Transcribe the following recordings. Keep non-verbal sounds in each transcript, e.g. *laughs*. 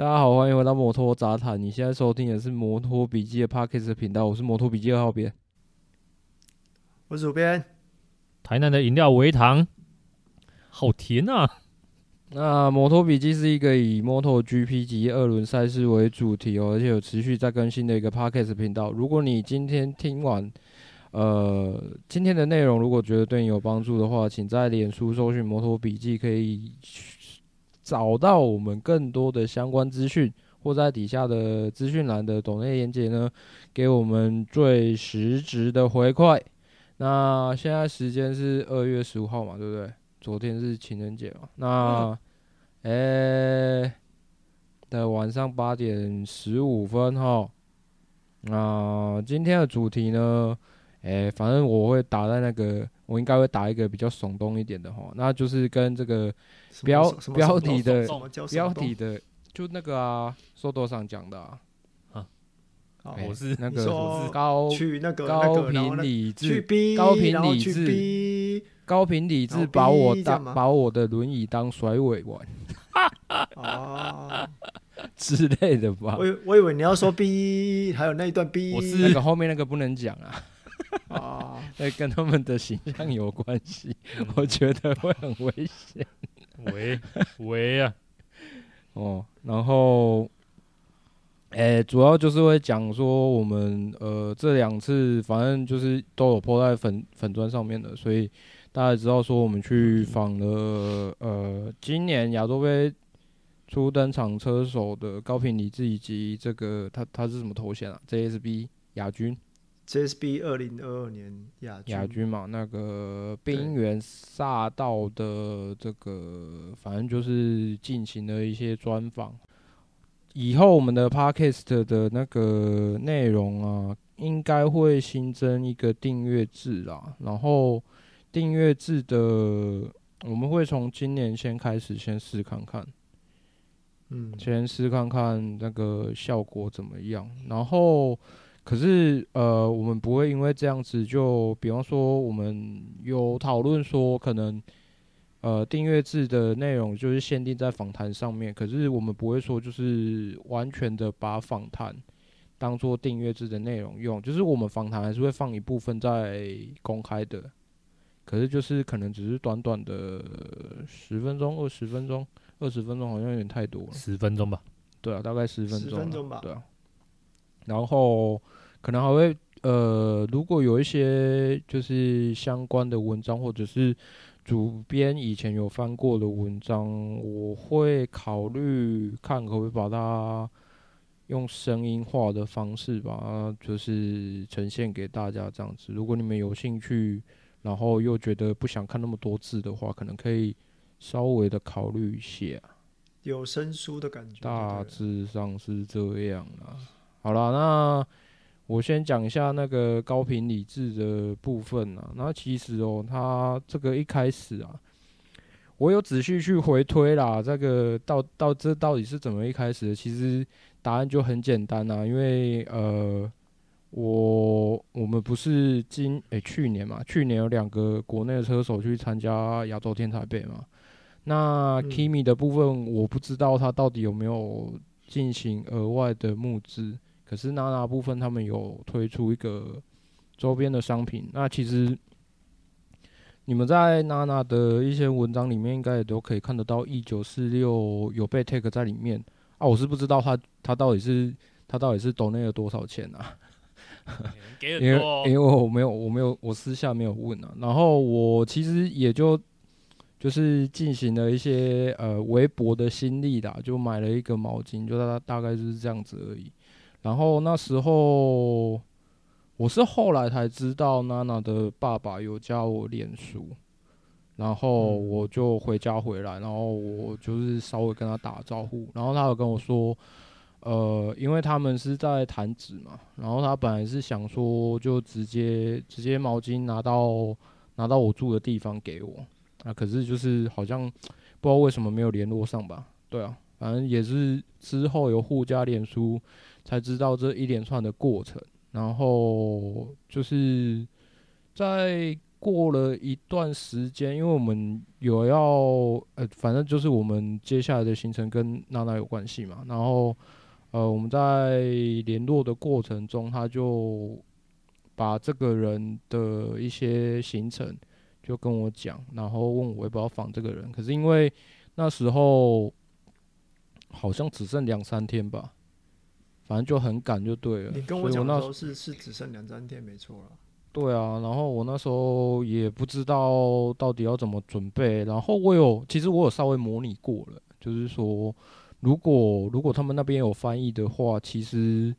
大家好，欢迎回到摩托杂谈。你现在收听的是摩托笔记的 Podcast 频道，我是摩托笔记二号编，我是主编。台南的饮料微糖，好甜啊！那摩托笔记是一个以摩托 GP 及二轮赛事为主题哦，而且有持续在更新的一个 Podcast 频道。如果你今天听完，呃，今天的内容如果觉得对你有帮助的话，请在脸书搜寻摩托笔记，可以。找到我们更多的相关资讯，或在底下的资讯栏的抖内链接呢，给我们最实质的回馈。那现在时间是二月十五号嘛，对不对？昨天是情人节嘛。那，哎、欸，的晚上八点十五分哈。那今天的主题呢？哎、欸，反正我会打在那个。我应该会打一个比较耸动一点的哈，那就是跟这个标标题的标题的就那个啊，说多上讲的啊，啊，欸、我是那个我是高去那个高频理智高频理智高频理智把我当把我的轮椅当甩尾玩啊 *laughs* 之类的吧。我我以为你要说 B，还有那一段 B，我是那个后面那个不能讲啊。啊，*laughs* 那跟他们的形象有关系，我觉得会很危险。*laughs* 喂喂啊，哦，然后，诶、欸，主要就是会讲说我们呃这两次反正就是都有 po 在粉粉砖上面的，所以大家知道说我们去访了呃今年亚洲杯初登场车手的高平理智以及这个他他是什么头衔啊？JSB 亚军。JSB 二零二二年亚亚军嘛，那个冰原萨道的这个，反正就是进行了一些专访。以后我们的 Podcast 的那个内容啊，应该会新增一个订阅制啦。然后订阅制的，我们会从今年先开始，先试看看。嗯，先试看看那个效果怎么样，然后。可是，呃，我们不会因为这样子就，比方说，我们有讨论说，可能，呃，订阅制的内容就是限定在访谈上面。可是我们不会说，就是完全的把访谈当做订阅制的内容用。就是我们访谈还是会放一部分在公开的。可是就是可能只是短短的十分钟、二十分钟、二十分钟，好像有点太多了。十分钟吧？对啊，大概十分钟。十分钟吧？对啊。然后。可能还会呃，如果有一些就是相关的文章，或者是主编以前有翻过的文章，我会考虑看可不可以把它用声音化的方式把它就是呈现给大家这样子。如果你们有兴趣，然后又觉得不想看那么多字的话，可能可以稍微的考虑一下。有声书的感觉。大致上是这样啦。好了，那。我先讲一下那个高频理智的部分啊，那其实哦，他这个一开始啊，我有仔细去回推啦，这个到到这到底是怎么一开始的？其实答案就很简单啊，因为呃，我我们不是今诶、欸、去年嘛，去年有两个国内的车手去参加亚洲天才杯嘛，那 Kimi 的部分我不知道他到底有没有进行额外的募资。可是娜娜部分，他们有推出一个周边的商品。那其实你们在娜娜的一些文章里面，应该也都可以看得到，一九四六有被 take 在里面啊。我是不知道他他到底是他到底是 donate 了多少钱啊？因为因为我没有我没有我私下没有问啊。然后我其实也就就是进行了一些呃微薄的心力啦，就买了一个毛巾，就大大概就是这样子而已。然后那时候，我是后来才知道娜娜的爸爸有加我脸书，然后我就回家回来，然后我就是稍微跟他打招呼，然后他有跟我说，呃，因为他们是在弹指嘛，然后他本来是想说就直接直接毛巾拿到拿到我住的地方给我，啊，可是就是好像不知道为什么没有联络上吧？对啊，反正也是之后有互加脸书才知道这一连串的过程，然后就是在。过了一段时间，因为我们有要呃，反正就是我们接下来的行程跟娜娜有关系嘛。然后呃，我们在联络的过程中，他就把这个人的一些行程就跟我讲，然后问我要不要访这个人。可是因为那时候好像只剩两三天吧，反正就很赶就对了。你跟我讲的时候是是只剩两三天，没错了。对啊，然后我那时候也不知道到底要怎么准备，然后我有，其实我有稍微模拟过了，就是说，如果如果他们那边有翻译的话，其实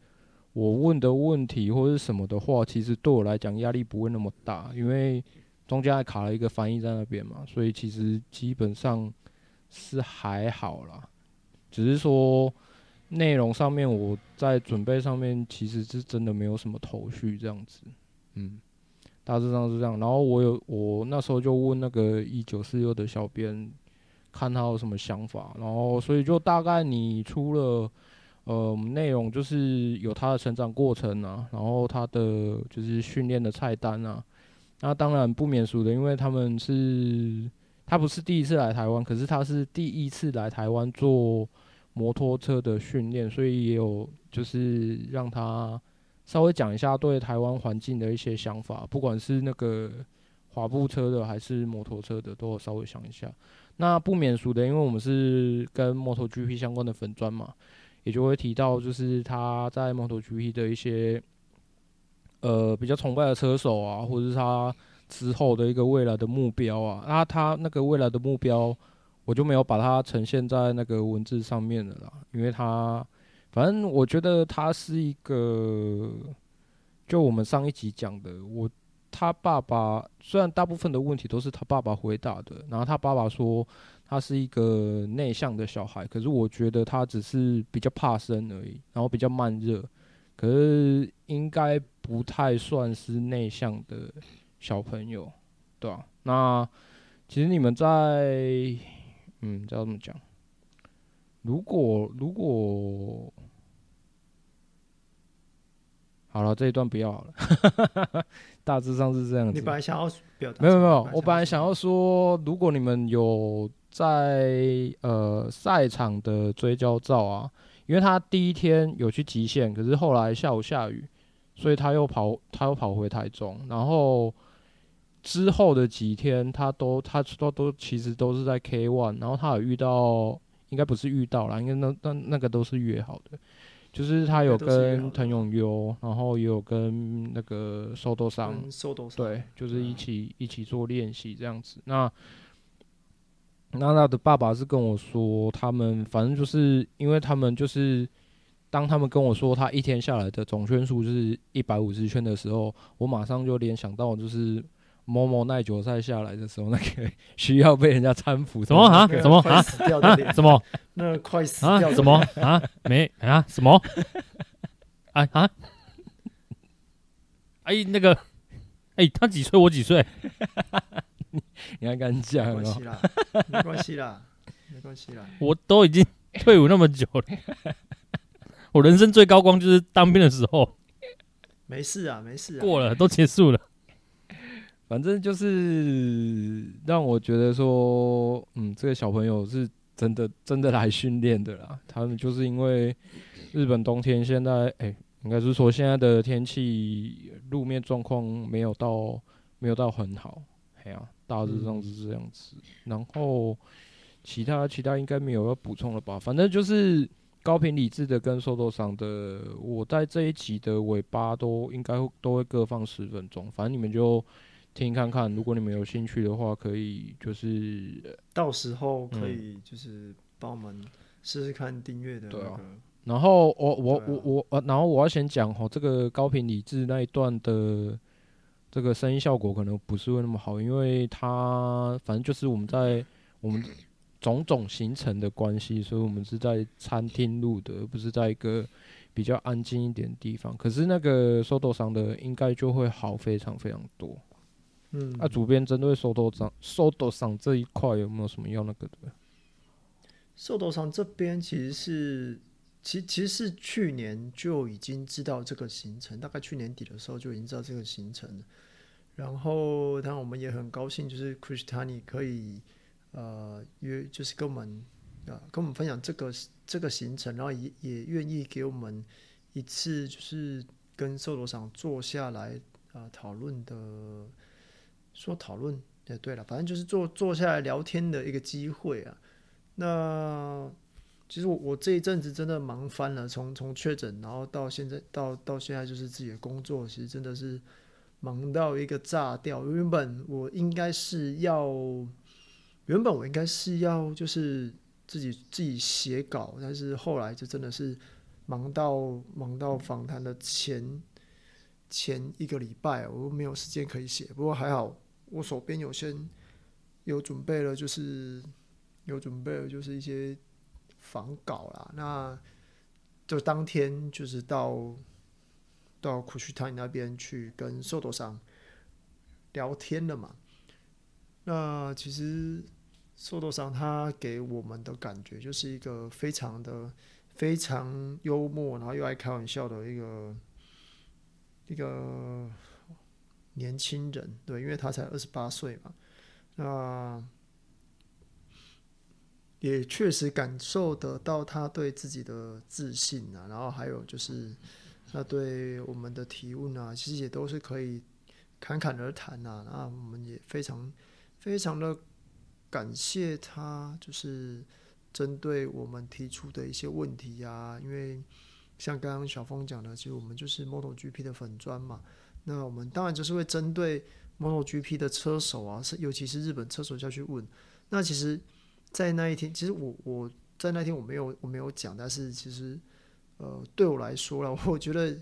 我问的问题或者是什么的话，其实对我来讲压力不会那么大，因为中间还卡了一个翻译在那边嘛，所以其实基本上是还好啦，只是说内容上面我在准备上面其实是真的没有什么头绪这样子。嗯，大致上是这样。然后我有我那时候就问那个一九四六的小编，看他有什么想法。然后所以就大概你出了呃内容，就是有他的成长过程啊，然后他的就是训练的菜单啊。那当然不免俗的，因为他们是他不是第一次来台湾，可是他是第一次来台湾做摩托车的训练，所以也有就是让他。稍微讲一下对台湾环境的一些想法，不管是那个滑步车的还是摩托车的，都稍微想一下。那不免俗的，因为我们是跟 MotoGP 相关的粉专嘛，也就会提到就是他在 MotoGP 的一些呃比较崇拜的车手啊，或者是他之后的一个未来的目标啊。那他那个未来的目标，我就没有把它呈现在那个文字上面了啦，因为他。反正我觉得他是一个，就我们上一集讲的，我他爸爸虽然大部分的问题都是他爸爸回答的，然后他爸爸说他是一个内向的小孩，可是我觉得他只是比较怕生而已，然后比较慢热，可是应该不太算是内向的小朋友，对吧、那其实你们在，嗯，知道怎么讲？如果如果好了，这一段不要好了。大致上是这样子。你本来想要表达？没有没有，我本来想要说，如果你们有在呃赛场的追焦照啊，因为他第一天有去极限，可是后来下午下雨，所以他又跑他又跑回台中，然后之后的几天他都他都都其实都是在 K One，然后他有遇到。应该不是遇到了，应该那那那个都是约好的，就是他有跟藤永优，然后也有跟那个受多桑，对，就是一起一起做练习这样子。那娜娜的爸爸是跟我说，他们反正就是因为他们就是当他们跟我说他一天下来的总圈数就是一百五十圈的时候，我马上就联想到就是。某某耐久赛下来的时候，那个 *laughs* 需要被人家搀扶什么啊？什么啊？什么？那快死掉的？什么啊？没啊？什么？啊 *laughs* 啊？*laughs* 哎，那个，哎，他几岁？我几岁？你还敢讲？没关系啦，没关系啦，没关系啦。我都已经退伍那么久了，我人生最高光就是当兵的时候。没事啊，没事啊，过了，都结束了。反正就是让我觉得说，嗯，这个小朋友是真的真的来训练的啦。他们就是因为日本冬天现在，哎、欸，应该是说现在的天气路面状况没有到没有到很好，哎呀、啊，大致上是这样子。然后其他其他应该没有要补充了吧？反正就是高频理智的跟受多桑的，我在这一集的尾巴都应该都会各放十分钟，反正你们就。听看看，如果你们有兴趣的话，可以就是到时候可以就是帮我们试试看订阅的、那个。对啊。然后我我我我呃，然后我要先讲哦，这个高频理智那一段的这个声音效果可能不是会那么好，因为它反正就是我们在我们种种形成的关系，所以我们是在餐厅录的，而不是在一个比较安静一点的地方。可是那个 Soto 桑的应该就会好非常非常多。嗯，那、啊、主编针对 Soto 桑 Soto 桑这一块有没有什么要那个的？Soto 桑这边其实是。其其实是去年就已经知道这个行程，大概去年底的时候就已经知道这个行程了。然后，当然我们也很高兴，就是 Christiani 可以呃约，就是跟我们啊、呃、跟我们分享这个这个行程，然后也也愿意给我们一次就是跟 Soto 桑坐下来啊、呃、讨论的，说讨论也对了，反正就是坐坐下来聊天的一个机会啊。那其实我我这一阵子真的忙翻了，从从确诊，然后到现在到到现在就是自己的工作，其实真的是忙到一个炸掉。原本我应该是要，原本我应该是要就是自己自己写稿，但是后来就真的是忙到忙到访谈的前前一个礼拜，我没有时间可以写。不过还好，我手边有先有准备了，就是有准备了，就是一些。仿稿啦，那就当天就是到到库区泰那边去跟 Soto 桑聊天了嘛。那其实 Soto 桑他给我们的感觉就是一个非常的非常幽默，然后又爱开玩笑的一个一个年轻人，对，因为他才二十八岁嘛。那也确实感受得到他对自己的自信啊，然后还有就是他对我们的提问啊，其实也都是可以侃侃而谈啊。那我们也非常非常的感谢他，就是针对我们提出的一些问题啊，因为像刚刚小峰讲的，其实我们就是 MotoGP 的粉砖嘛，那我们当然就是会针对 MotoGP 的车手啊，是尤其是日本车手下去问，那其实。在那一天，其实我我在那天我没有我没有讲，但是其实呃对我来说了，我觉得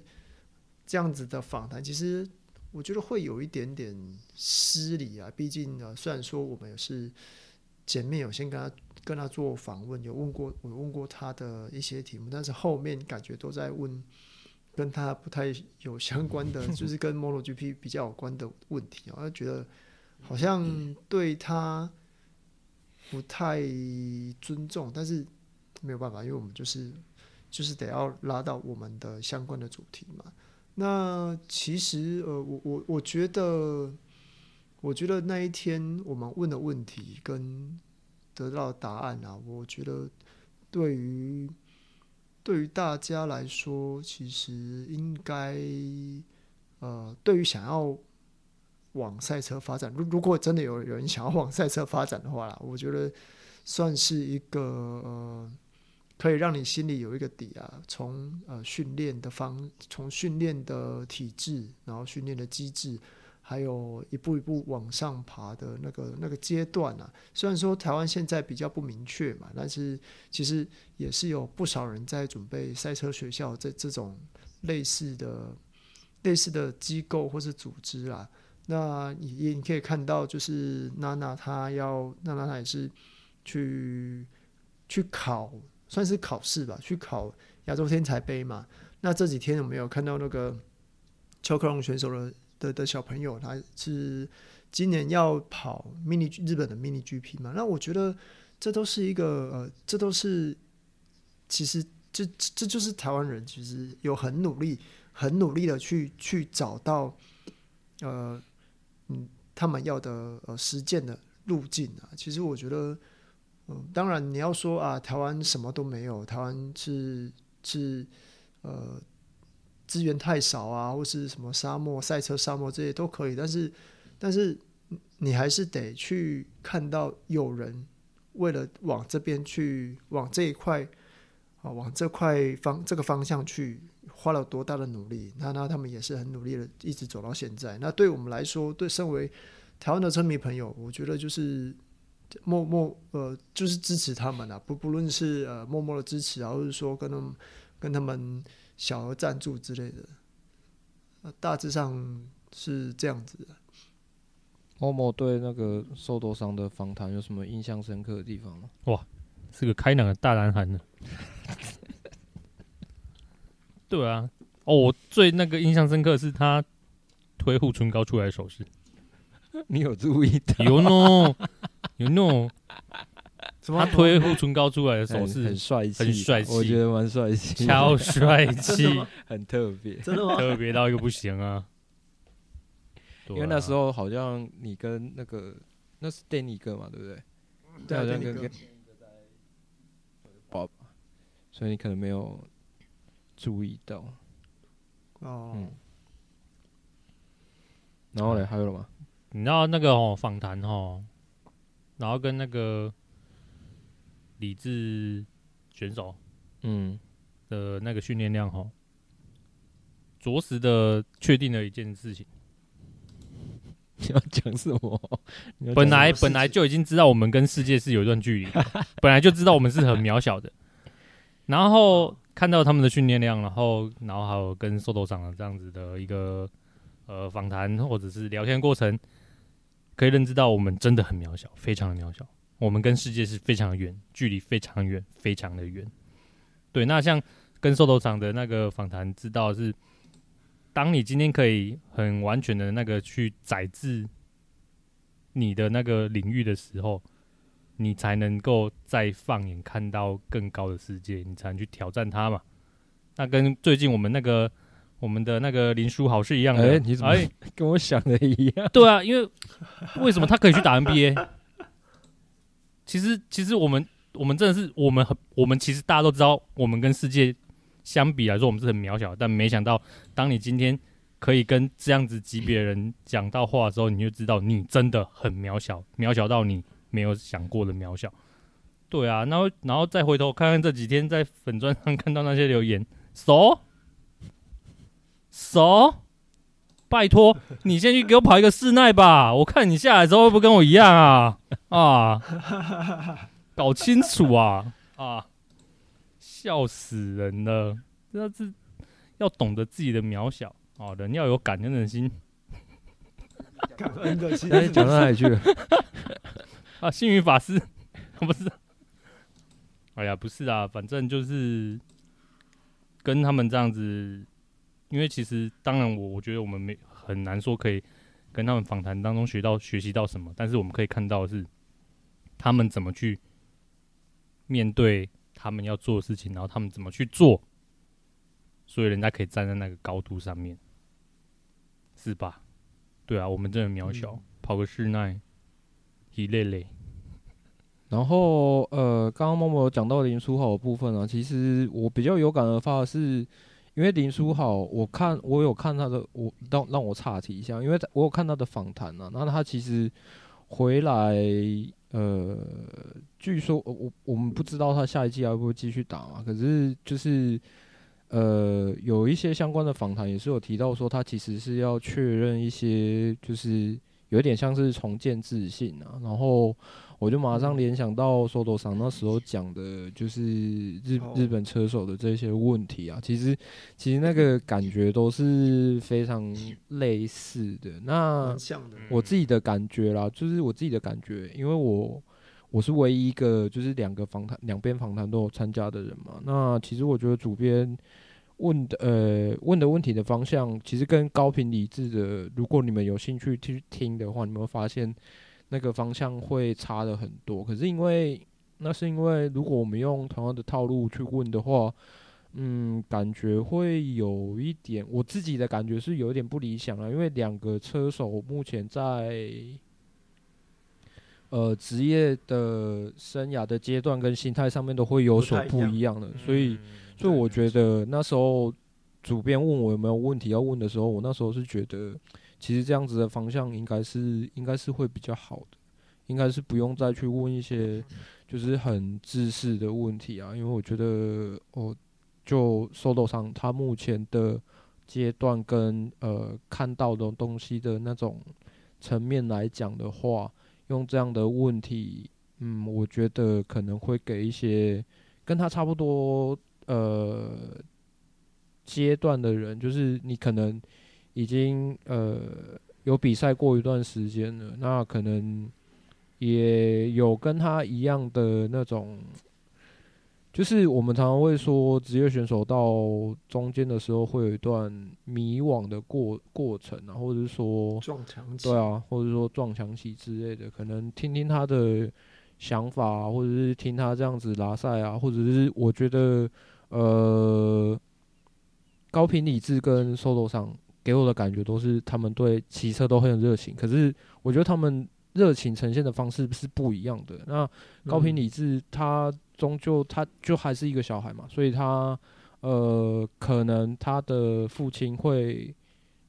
这样子的访谈，其实我觉得会有一点点失礼啊。毕竟呢，虽然说我们也是前面有先跟他跟他做访问，有问过我问过他的一些题目，但是后面感觉都在问跟他不太有相关的，就是跟 MotoGP 比较有关的问题啊，觉得好像对他。不太尊重，但是没有办法，因为我们就是就是得要拉到我们的相关的主题嘛。那其实呃，我我我觉得，我觉得那一天我们问的问题跟得到的答案啊，我觉得对于对于大家来说，其实应该呃，对于想要。往赛车发展，如如果真的有人想要往赛车发展的话啦，我觉得算是一个呃，可以让你心里有一个底啊。从呃训练的方，从训练的体制，然后训练的机制，还有一步一步往上爬的那个那个阶段啊。虽然说台湾现在比较不明确嘛，但是其实也是有不少人在准备赛车学校这这种类似的类似的机构或是组织啊。那你你可以看到，就是娜娜她要娜娜她也是去去考，算是考试吧，去考亚洲天才杯嘛。那这几天我们有看到那个邱克龙选手的的的小朋友，他是今年要跑 mini 日本的 mini GP 嘛。那我觉得这都是一个呃，这都是其实这这就是台湾人其实有很努力、很努力的去去找到呃。嗯，他们要的呃实践的路径啊，其实我觉得，嗯，当然你要说啊，台湾什么都没有，台湾是是呃资源太少啊，或是什么沙漠赛车沙漠这些都可以，但是但是你还是得去看到有人为了往这边去，往这一块啊，往这块方这个方向去。花了多大的努力？那那他们也是很努力的，一直走到现在。那对我们来说，对身为台湾的车迷朋友，我觉得就是默默呃，就是支持他们啊，不不论是呃默默的支持啊，或者说跟他们跟他们小额赞助之类的。大致上是这样子的。某某对那个受多伤的访谈有什么印象深刻的地方吗？哇，是个开朗的大男孩呢。*laughs* 对啊，哦，我最那个印象深刻的是他推护唇膏出来的手势，*laughs* 你有注意到？有喏，有喏。他推护唇膏出来的手势很帅气，很帅气，我觉得蛮帅气，超帅 *laughs* 气，很特别，真的吗？特别到一个不行啊！*laughs* 因为那时候好像你跟那个那是 Danny 哥嘛，对不对？对，好像跟跟宝宝，所以你可能没有注意到哦。嗯，然后嘞，还有了吗？你知道那个哦，访谈哦，然后跟那个。理智选手，嗯的那个训练量哈，着实的确定了一件事情。*laughs* 你要讲什么？本来本来就已经知道我们跟世界是有一段距离，*laughs* 本来就知道我们是很渺小的。然后看到他们的训练量，然后然后还有跟瘦头长的这样子的一个呃访谈或者是聊天过程，可以认知到我们真的很渺小，非常的渺小。我们跟世界是非常远，距离非常远，非常的远。对，那像跟瘦头长的那个访谈，知道是，当你今天可以很完全的那个去宰制你的那个领域的时候，你才能够再放眼看到更高的世界，你才能去挑战它嘛。那跟最近我们那个我们的那个林书豪是一样的，欸、你怎么跟我想的一样？对啊，因为为什么他可以去打 NBA？其实，其实我们我们真的是我们很我们其实大家都知道，我们跟世界相比来说，我们是很渺小。但没想到，当你今天可以跟这样子级别人讲到话的时候，你就知道你真的很渺小，渺小到你没有想过的渺小。对啊，然后然后再回头看看这几天在粉砖上看到那些留言，熟熟，拜托你先去给我跑一个室内吧，*laughs* 我看你下来之后会不会跟我一样啊？啊，搞清楚啊！啊，笑死人了！这是要懂得自己的渺小啊，人要有感恩的心。感恩的心，讲到哪里去了？*laughs* 啊，幸运法师，*laughs* 不是？哎呀，不是啊，反正就是跟他们这样子，因为其实当然我我觉得我们没很难说可以跟他们访谈当中学到学习到什么，但是我们可以看到的是。他们怎么去面对他们要做的事情，然后他们怎么去做，所以人家可以站在那个高度上面，是吧？对啊，我们真的渺小，嗯、跑个室内，一累累。然后呃，刚刚默默有讲到林书豪的部分啊，其实我比较有感而发的是，因为林书豪，我看我有看他的，我让让我岔题一下，因为我有看他的访谈啊，那他其实回来。呃，据说我我们不知道他下一季还会不会继续打嘛？可是就是呃，有一些相关的访谈也是有提到说，他其实是要确认一些，就是有点像是重建自信啊，然后。我就马上联想到受多桑那时候讲的，就是日日本车手的这些问题啊，其实其实那个感觉都是非常类似的。那我自己的感觉啦，就是我自己的感觉，因为我我是唯一一个就是两个访谈两边访谈都有参加的人嘛。那其实我觉得主编问的呃问的问题的方向，其实跟高频理智的，如果你们有兴趣去听的话，你们会发现。那个方向会差的很多，可是因为那是因为如果我们用同样的套路去问的话，嗯，感觉会有一点，我自己的感觉是有一点不理想啊。因为两个车手目前在呃职业的生涯的阶段跟心态上面都会有所不一样的，所以所以我觉得那时候主编问我有没有问题要问的时候，我那时候是觉得。其实这样子的方向应该是应该是会比较好的，应该是不用再去问一些就是很自私的问题啊，因为我觉得哦，就受斗上他目前的阶段跟呃看到的东西的那种层面来讲的话，用这样的问题，嗯，我觉得可能会给一些跟他差不多呃阶段的人，就是你可能。已经呃有比赛过一段时间了，那可能也有跟他一样的那种。就是我们常常会说，职业选手到中间的时候会有一段迷惘的过过程啊，或者是说撞墙期，对啊，或者说撞墙期之类的，可能听听他的想法啊，或者是听他这样子拉赛啊，或者是我觉得呃，高频理智跟 Soto 上给我的感觉都是他们对骑车都很有热情，可是我觉得他们热情呈现的方式是不一样的。那高平理智他。终究，他就还是一个小孩嘛，所以他，呃，可能他的父亲会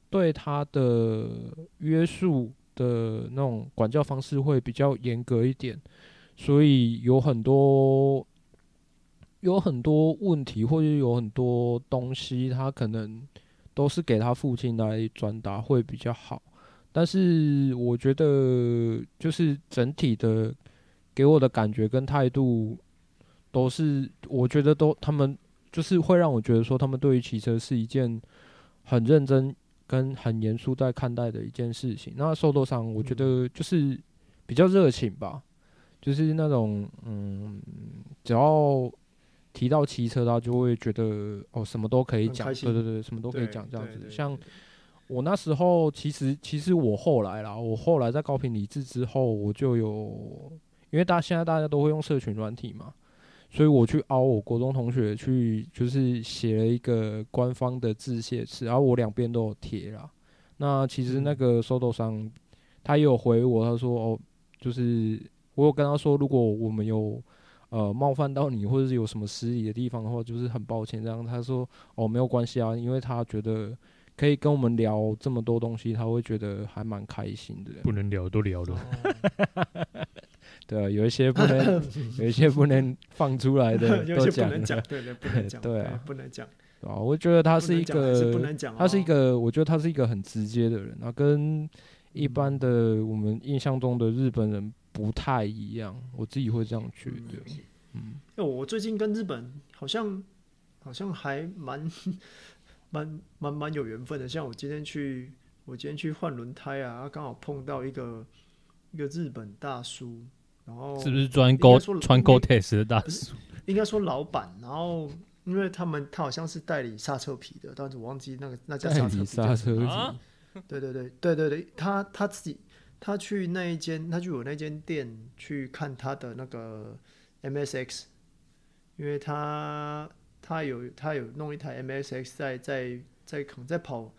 对他的约束的那种管教方式会比较严格一点，所以有很多有很多问题，或者有很多东西，他可能都是给他父亲来转达会比较好。但是我觉得，就是整体的给我的感觉跟态度。都是我觉得都他们就是会让我觉得说他们对于骑车是一件很认真跟很严肃在看待的一件事情。那受多上我觉得就是比较热情吧，就是那种嗯，只要提到骑车，他就会觉得哦什么都可以讲，对对对，什么都可以讲这样子。像我那时候其实其实我后来啦，我后来在高频理智之后，我就有因为大家现在大家都会用社群软体嘛。所以我去凹我国中同学去，就是写了一个官方的致谢词，然后我两边都有贴啦。那其实那个 Soto 桑他也有回我，他说哦，就是我有跟他说，如果我们有呃冒犯到你，或者是有什么失礼的地方的话，就是很抱歉这样。他说哦，没有关系啊，因为他觉得可以跟我们聊这么多东西，他会觉得还蛮开心的。不能聊都聊了。*laughs* 对啊，有一些不能，有一些不能放出来的，*laughs* 有些不能讲，对 *laughs* 对，不能讲，对啊，不能讲。啊，我觉得他是一个，他是一个，我觉得他是一个很直接的人，啊，跟一般的我们印象中的日本人不太一样，我自己会这样觉得。嗯，嗯，我最近跟日本好像好像还蛮 *laughs* 蛮蛮蛮有缘分的，像我今天去，我今天去换轮胎啊，刚好碰到一个一个日本大叔。然后是不是专勾穿 Gore-Tex 的大叔？应该说老板。然后因为他们他好像是代理刹车皮的，但是我忘记那个那家刹车皮刹车皮。啊、对对对对对对，他他自己他去那一间，他去我那间店去看他的那个 MSX，因为他他有他有弄一台 MSX 在在在可能在跑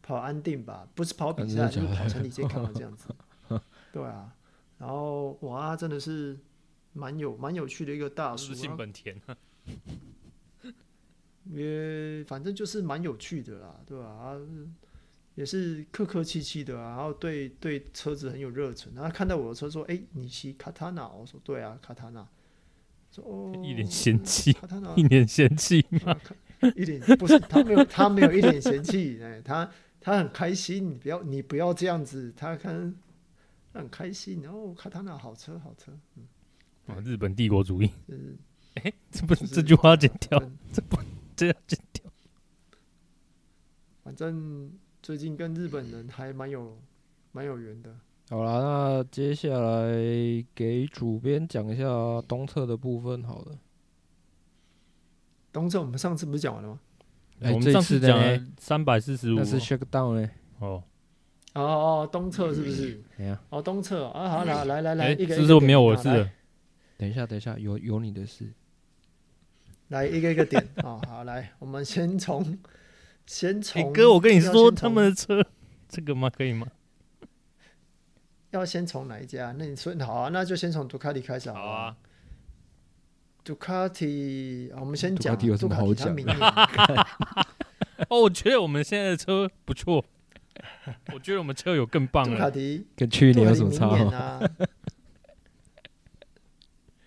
跑安定吧，不是跑比赛，就是跑 *laughs* 成你先看到这样子。对啊。然后哇，真的是蛮有蛮有趣的一个大叔，是本田，也反正就是蛮有趣的啦，对吧？啊，也是客客气气的啊，然后对对车子很有热忱。然后看到我的车说：“哎，你骑卡塔纳？”我说：“对啊，卡塔纳。” *laughs* 说：“哦，一脸嫌弃，卡塔纳，一脸嫌弃吗？一点不是，他没有，他没有一点嫌弃，哎，他他很开心。你不要，你不要这样子，他看。”很开心，然后卡塔纳好车好车，嗯，啊，日本帝国主义，嗯，哎，这不是这句话要剪掉，这不这要剪掉。反正最近跟日本人还蛮有蛮有缘的。好了，那接下来给主编讲一下东侧的部分好了。东侧我们上次不是讲完了吗？哎，我们上次讲了三百四十五，那是 shakedown 嘞，哦。哦哦，东侧是不是？哎呀，哦，东侧啊，好，来来来来，一个是不是没有我的事？等一下，等一下，有有你的事。来一个一个点啊，好，来，我们先从先从。哥，我跟你说，他们的车这个吗？可以吗？*laughs* 要先从哪一家？那你说好啊，那就先从杜卡迪开始好啊。杜卡迪，我们先讲杜卡迪有什么好讲？*laughs* 哦，我觉得我们现在的车不错。我觉得我们车有更棒的。杜卡迪跟去年有什么差？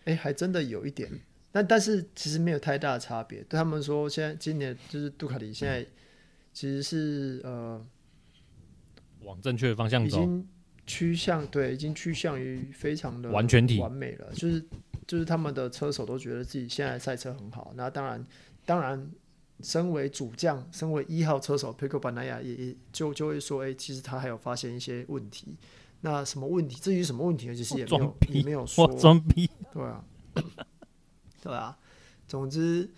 哎、*laughs* 欸，还真的有一点，但但是其实没有太大的差别。对他们说，现在今年就是杜卡迪现在其实是呃往正确的方向走，已经趋向对，已经趋向于非常的完全体完美了。就是就是他们的车手都觉得自己现在赛车很好。那当然当然身为主将，身为一号车手佩科巴纳亚也也就就会说，哎、欸，其实他还有发现一些问题。那什么问题？至于什么问题呢？其实也没有也没有说。装逼。对啊，*coughs* 对啊。总之，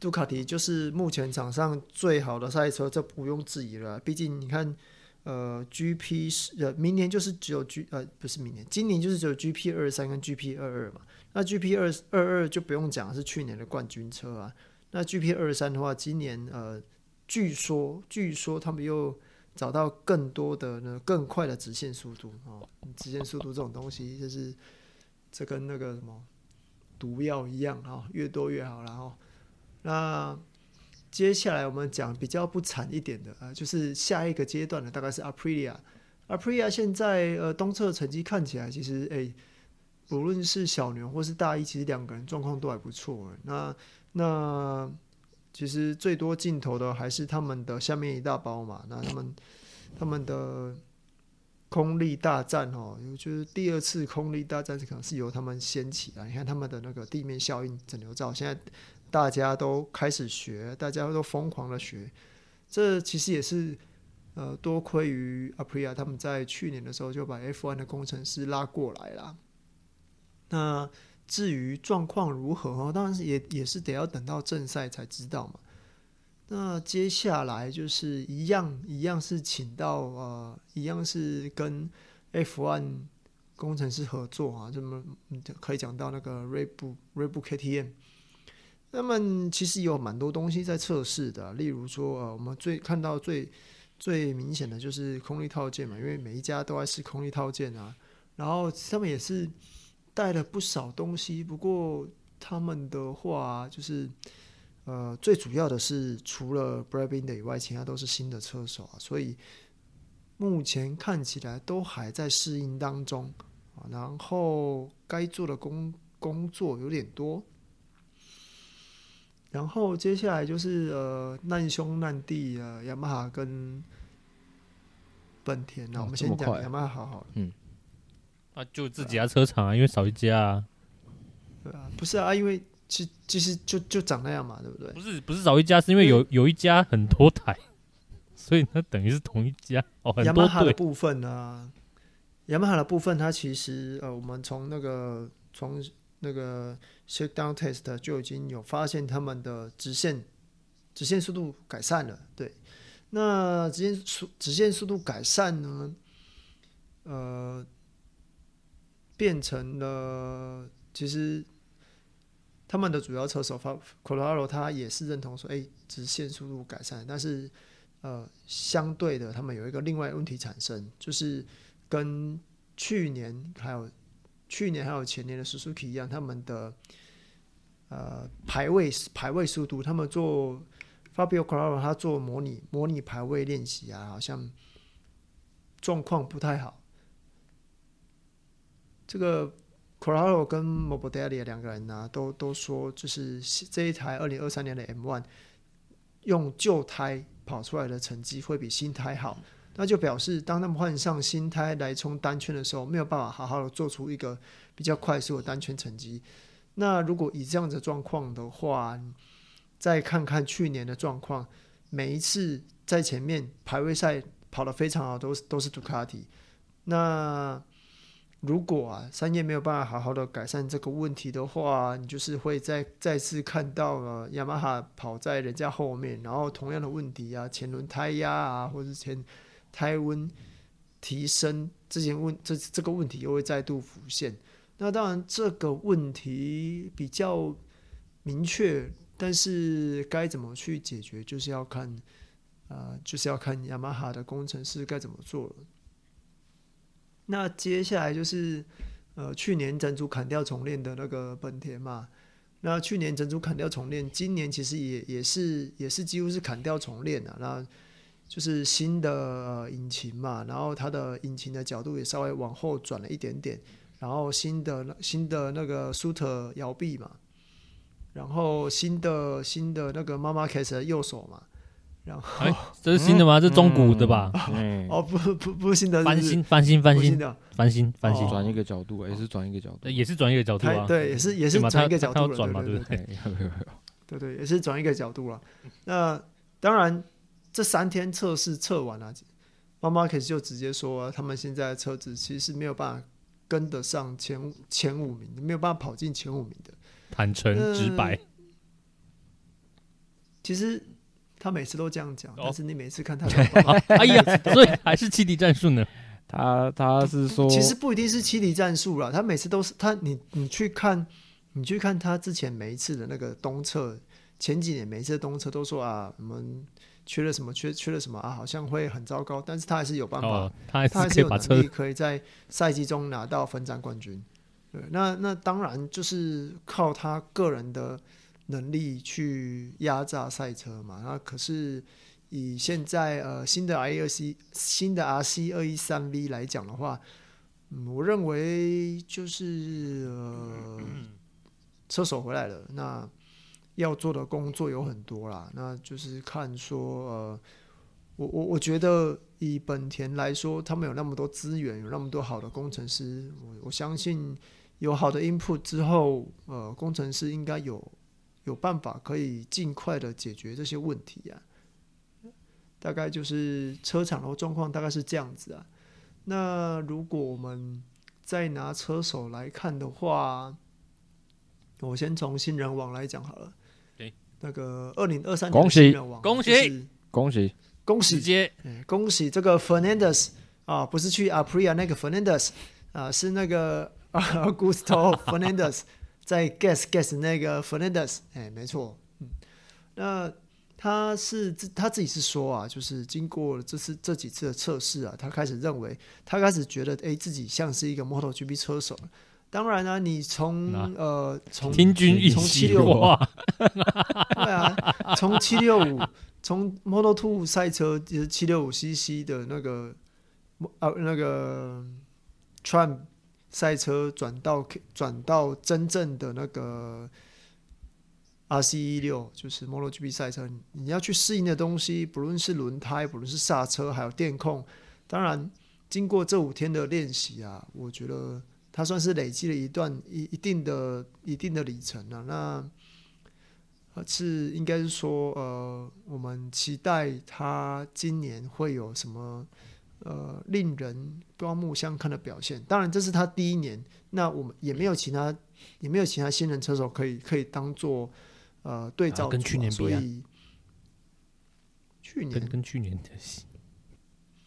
杜卡迪就是目前场上最好的赛车，这毋庸置疑了。毕竟你看，呃，GP 是呃，明年就是只有 G 呃，不是明年，今年就是只有 GP 二三跟 GP 二二嘛。那 GP 二二二就不用讲，是去年的冠军车啊。那 GP 二三的话，今年呃，据说据说他们又找到更多的呢更快的直线速度啊、哦，直线速度这种东西就是这跟那个什么毒药一样啊、哦，越多越好。然后那接下来我们讲比较不惨一点的啊、呃，就是下一个阶段的大概是 Aprilia，Aprilia 现在呃东侧成绩看起来其实哎。欸无论是小牛或是大一，其实两个人状况都还不错。那那其实最多镜头的还是他们的下面一大包嘛。那他们他们的空力大战哦，就是第二次空力大战可能是由他们掀起来。你看他们的那个地面效应整流罩，现在大家都开始学，大家都疯狂的学。这其实也是呃多亏于 Aprilia，他们在去年的时候就把 F1 的工程师拉过来了。那至于状况如何，当然也也是得要等到正赛才知道嘛。那接下来就是一样一样是请到呃，一样是跟 F1 工程师合作啊，这么可以讲到那个 Reebu Reebu KTM。那么其实有蛮多东西在测试的，例如说呃，我们最看到最最明显的就是空力套件嘛，因为每一家都在试空力套件啊，然后他们也是。带了不少东西，不过他们的话就是，呃，最主要的是除了 Brad Binder 以外，其他都是新的车手啊，所以目前看起来都还在适应当中啊。然后该做的工工作有点多，然后接下来就是呃难兄难弟啊，雅马哈跟本田。那我们先讲雅马哈好了，嗯。啊，就自己家车厂啊，啊，因为少一家啊。对啊，不是啊，因为其其实就就长那样嘛，对不对？不是不是少一家，是因为有有一家很多台，*laughs* 所以它等于是同一家哦。雅马哈的部分呢、啊，雅马哈的部分，它其实呃，我们从那个从那个 shakedown test 就已经有发现他们的直线直线速度改善了。对，那直线速直线速度改善呢，呃。变成了，其实他们的主要车手法 Quartararo 他也是认同说，哎，直线速度改善，但是呃，相对的，他们有一个另外问题产生，就是跟去年还有去年还有前年的 Suzuki 一样，他们的呃排位排位速度，他们做 Fabio c a r a r o 他做模拟模拟排位练习啊，好像状况不太好。这个 Corallo 跟 Morbidelli 两个人呢、都都说，就是这一台二零二三年的 M One 用旧胎跑出来的成绩会比新胎好，那就表示当他们换上新胎来冲单圈的时候，没有办法好好的做出一个比较快速的单圈成绩。那如果以这样的状况的话，再看看去年的状况，每一次在前面排位赛跑得非常好，都是都是杜卡迪。那如果啊，三叶没有办法好好的改善这个问题的话，你就是会再再次看到了雅马哈跑在人家后面，然后同样的问题啊，前轮胎压啊，或者前胎温提升这些问这这个问题又会再度浮现。那当然这个问题比较明确，但是该怎么去解决，就是要看啊、呃，就是要看雅马哈的工程师该怎么做了。那接下来就是，呃，去年整组砍掉重练的那个本田嘛。那去年整组砍掉重练，今年其实也也是也是几乎是砍掉重练啊。那就是新的、呃、引擎嘛，然后它的引擎的角度也稍微往后转了一点点，然后新的新的那个 Shooter 摇臂嘛，然后新的新的那个 Marquez 的右手嘛。然后，哎，这是新的吗？这中古的吧？哦，不不不是新的，翻新翻新翻新的，翻新翻新，转一个角度，也是转一个角度，也是转一个角度啊。对，也是也是转一个角度，转嘛，对不对？对对，也是转一个角度了。那当然，这三天测试测完了，妈妈可是就直接说，他们现在的车子其实没有办法跟得上前前五名，没有办法跑进前五名的。坦诚直白。其实他每次都这样讲，但是你每次看他，*laughs* 哎呀，所以还是七敌战术呢。他他是说，其实不一定是七敌战术啦，他每次都是他，你你去看，你去看他之前每一次的那个东侧，前几年每一次的东侧都说啊，我们缺了什么，缺缺了什么啊，好像会很糟糕，但是他还是有办法，哦、他，他还是有能力可以在赛季中拿到分站冠军。对，那那当然就是靠他个人的。能力去压榨赛车嘛？那可是以现在呃新的 I 二 C 新的 RC 二一三 V 来讲的话，嗯，我认为就是呃车手回来了，那要做的工作有很多啦。那就是看说呃，我我我觉得以本田来说，他们有那么多资源，有那么多好的工程师，我我相信有好的 input 之后，呃，工程师应该有。有办法可以尽快的解决这些问题啊，大概就是车厂的状况大概是这样子啊。那如果我们再拿车手来看的话，我先从新人王来讲好了。对，那个二零二三年新人王，恭喜恭喜恭喜！直接恭喜这个 Fernandez 啊，不是去 Aprilia 那个 Fernandez 啊，是那个 *laughs* Augusto Fernandez。*laughs* 在 Guess Guess 那个 Fernandez，哎，没错，嗯，那他是自他自己是说啊，就是经过这次这几次的测试啊，他开始认为，他开始觉得，哎，自己像是一个 MotoGP 车手。当然呢、啊，你从呃从听君一席话，*laughs* 对啊，从七六五从 Moto2 赛车就是七六五 CC 的那个呃、啊、那个 Trump 赛车转到转到真正的那个 RC 一六，就是 Model GP 赛车，你要去适应的东西，不论是轮胎，不论是刹车，还有电控，当然经过这五天的练习啊，我觉得他算是累积了一段一一定的一定的里程了，啊。那是应该是说，呃，我们期待他今年会有什么？呃，令人刮目相看的表现。当然，这是他第一年，那我们也没有其他，也没有其他新人车手可以可以当做呃对照，啊。跟去年比，啊，去年跟，跟去年的，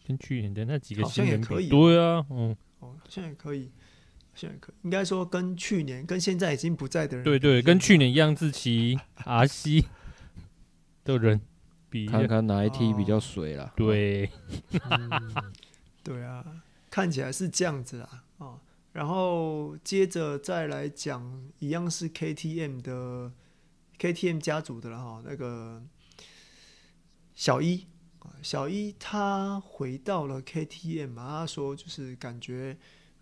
跟去年的那几个好像也可以。对啊，嗯，哦，好像也可以，现在可，应该说跟去年跟现在已经不在的人，对对，跟去年一样，志祺 RC 的人比。看看哪一梯比较水了，哦，对，嗯，对啊，看起来是这样子啊，哦，然后接着再来讲，一样是 KTM 的 KTM 家族的了哈，那个小一，小一他回到了 KTM，他说就是感觉，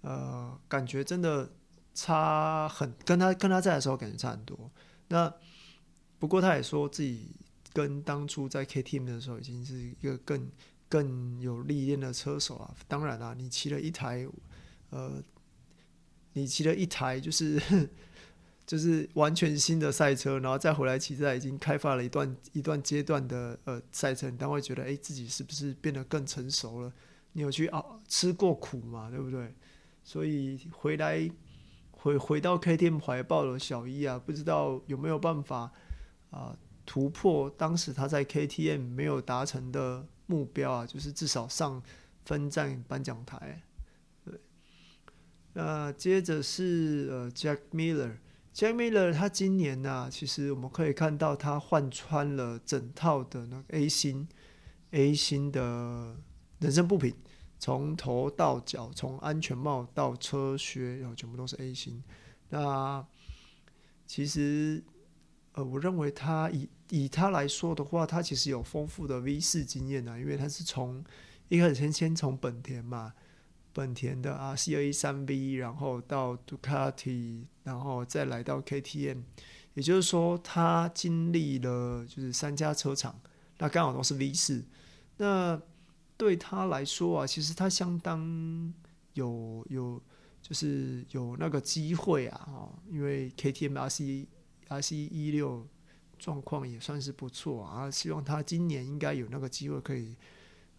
呃，感觉真的差很，跟他跟他在的时候感觉差很多。那不过他也说自己。跟当初在 KTM 的时候，已经是一个更更有历练的车手啊。当然啦、啊，你骑了一台，呃，你骑了一台就是 *laughs* 就是完全新的赛车，然后再回来骑在已经开发了一段一段阶段的呃赛车，你当会觉得，哎、自己是不是变得更成熟了？你有去熬吃过苦嘛？对不对？所以回来回回到 KTM 怀抱的小一啊，不知道有没有办法啊？突破当时他在 KTM 没有达成的目标啊，就是至少上分站颁奖台。对，那接着是呃 Jack Miller，Jack Miller 他今年呢、其实我们可以看到他换穿了整套的那个 A 星 A 星的人身部品，从头到脚，从安全帽到车靴，然后全部都是 A 星。那其实呃，我认为他以以他来说的话，他其实有丰富的 V 四经验啊，因为他是从一开始先先从本田嘛，本田的 R C A 三 V，然后到杜卡迪，然后再来到 KTM，也就是说他经历了就是三家车厂，那刚好都是 V 四，那对他来说啊，其实他相当有有就是有那个机会啊，因为 KTM RC RC 一六。状况也算是不错啊。希望他今年应该有那个机会可以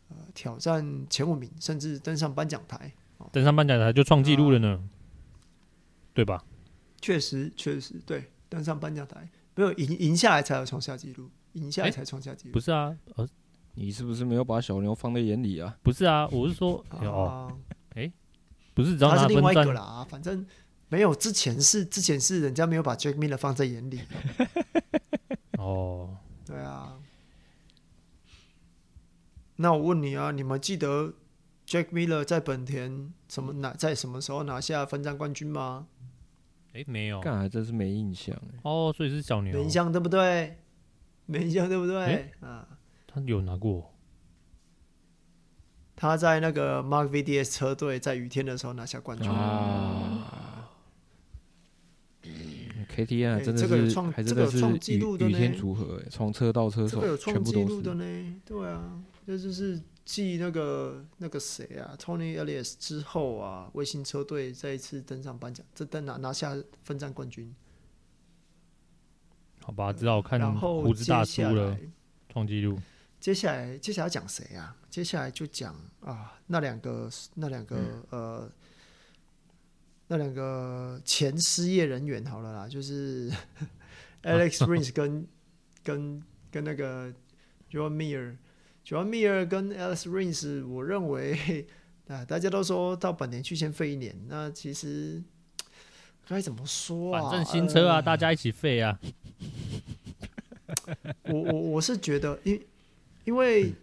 呃挑战前五名，甚至登上颁奖台。登上颁奖台就创纪录了呢，啊、对吧？确实，确实对，登上颁奖台没有赢赢下来才有创下纪录，赢下来才创下纪录。不是啊，呃，你是不是没有把小牛放在眼里啊？不是啊，我是说，哦，哎、欸，不是，他是另外一个啦，反正没有之前是之前是人家没有把 Jack Miller 放在眼里。*laughs* 哦，对啊。那我问你啊，你们记得 Jack Miller 在本田什么拿在什么时候拿下分站冠军吗？哎，没有，干还真是没印象哎。哦，所以是小牛，没印象对不对？没印象对不对？诶啊，他有拿过，他在那个 Mark VDS 车队在雨天的时候拿下冠军啊。KTM 还真的是，这个有创这个创纪录的雨天组合，从车到车手，这个有创纪录的呢。对啊，这就是继那个那个谁啊，Tony Elias 之后啊，卫星车队再一次登上颁奖，这登拿拿下分站冠军。好吧，知道我看胡子大叔了，创纪录。接下来，接下来讲谁啊？接下来就讲啊，那两个那两个、嗯、呃。那两个前失业人员好了啦，就是 *laughs* Alex Rins 跟跟跟那个 John Mir，Joan Mir 跟 Alex Rins，我认为啊，大家都说到本年去先废一年，那其实该怎么说啊？反正新车啊，呃、大家一起废啊！我我我是觉得，因因为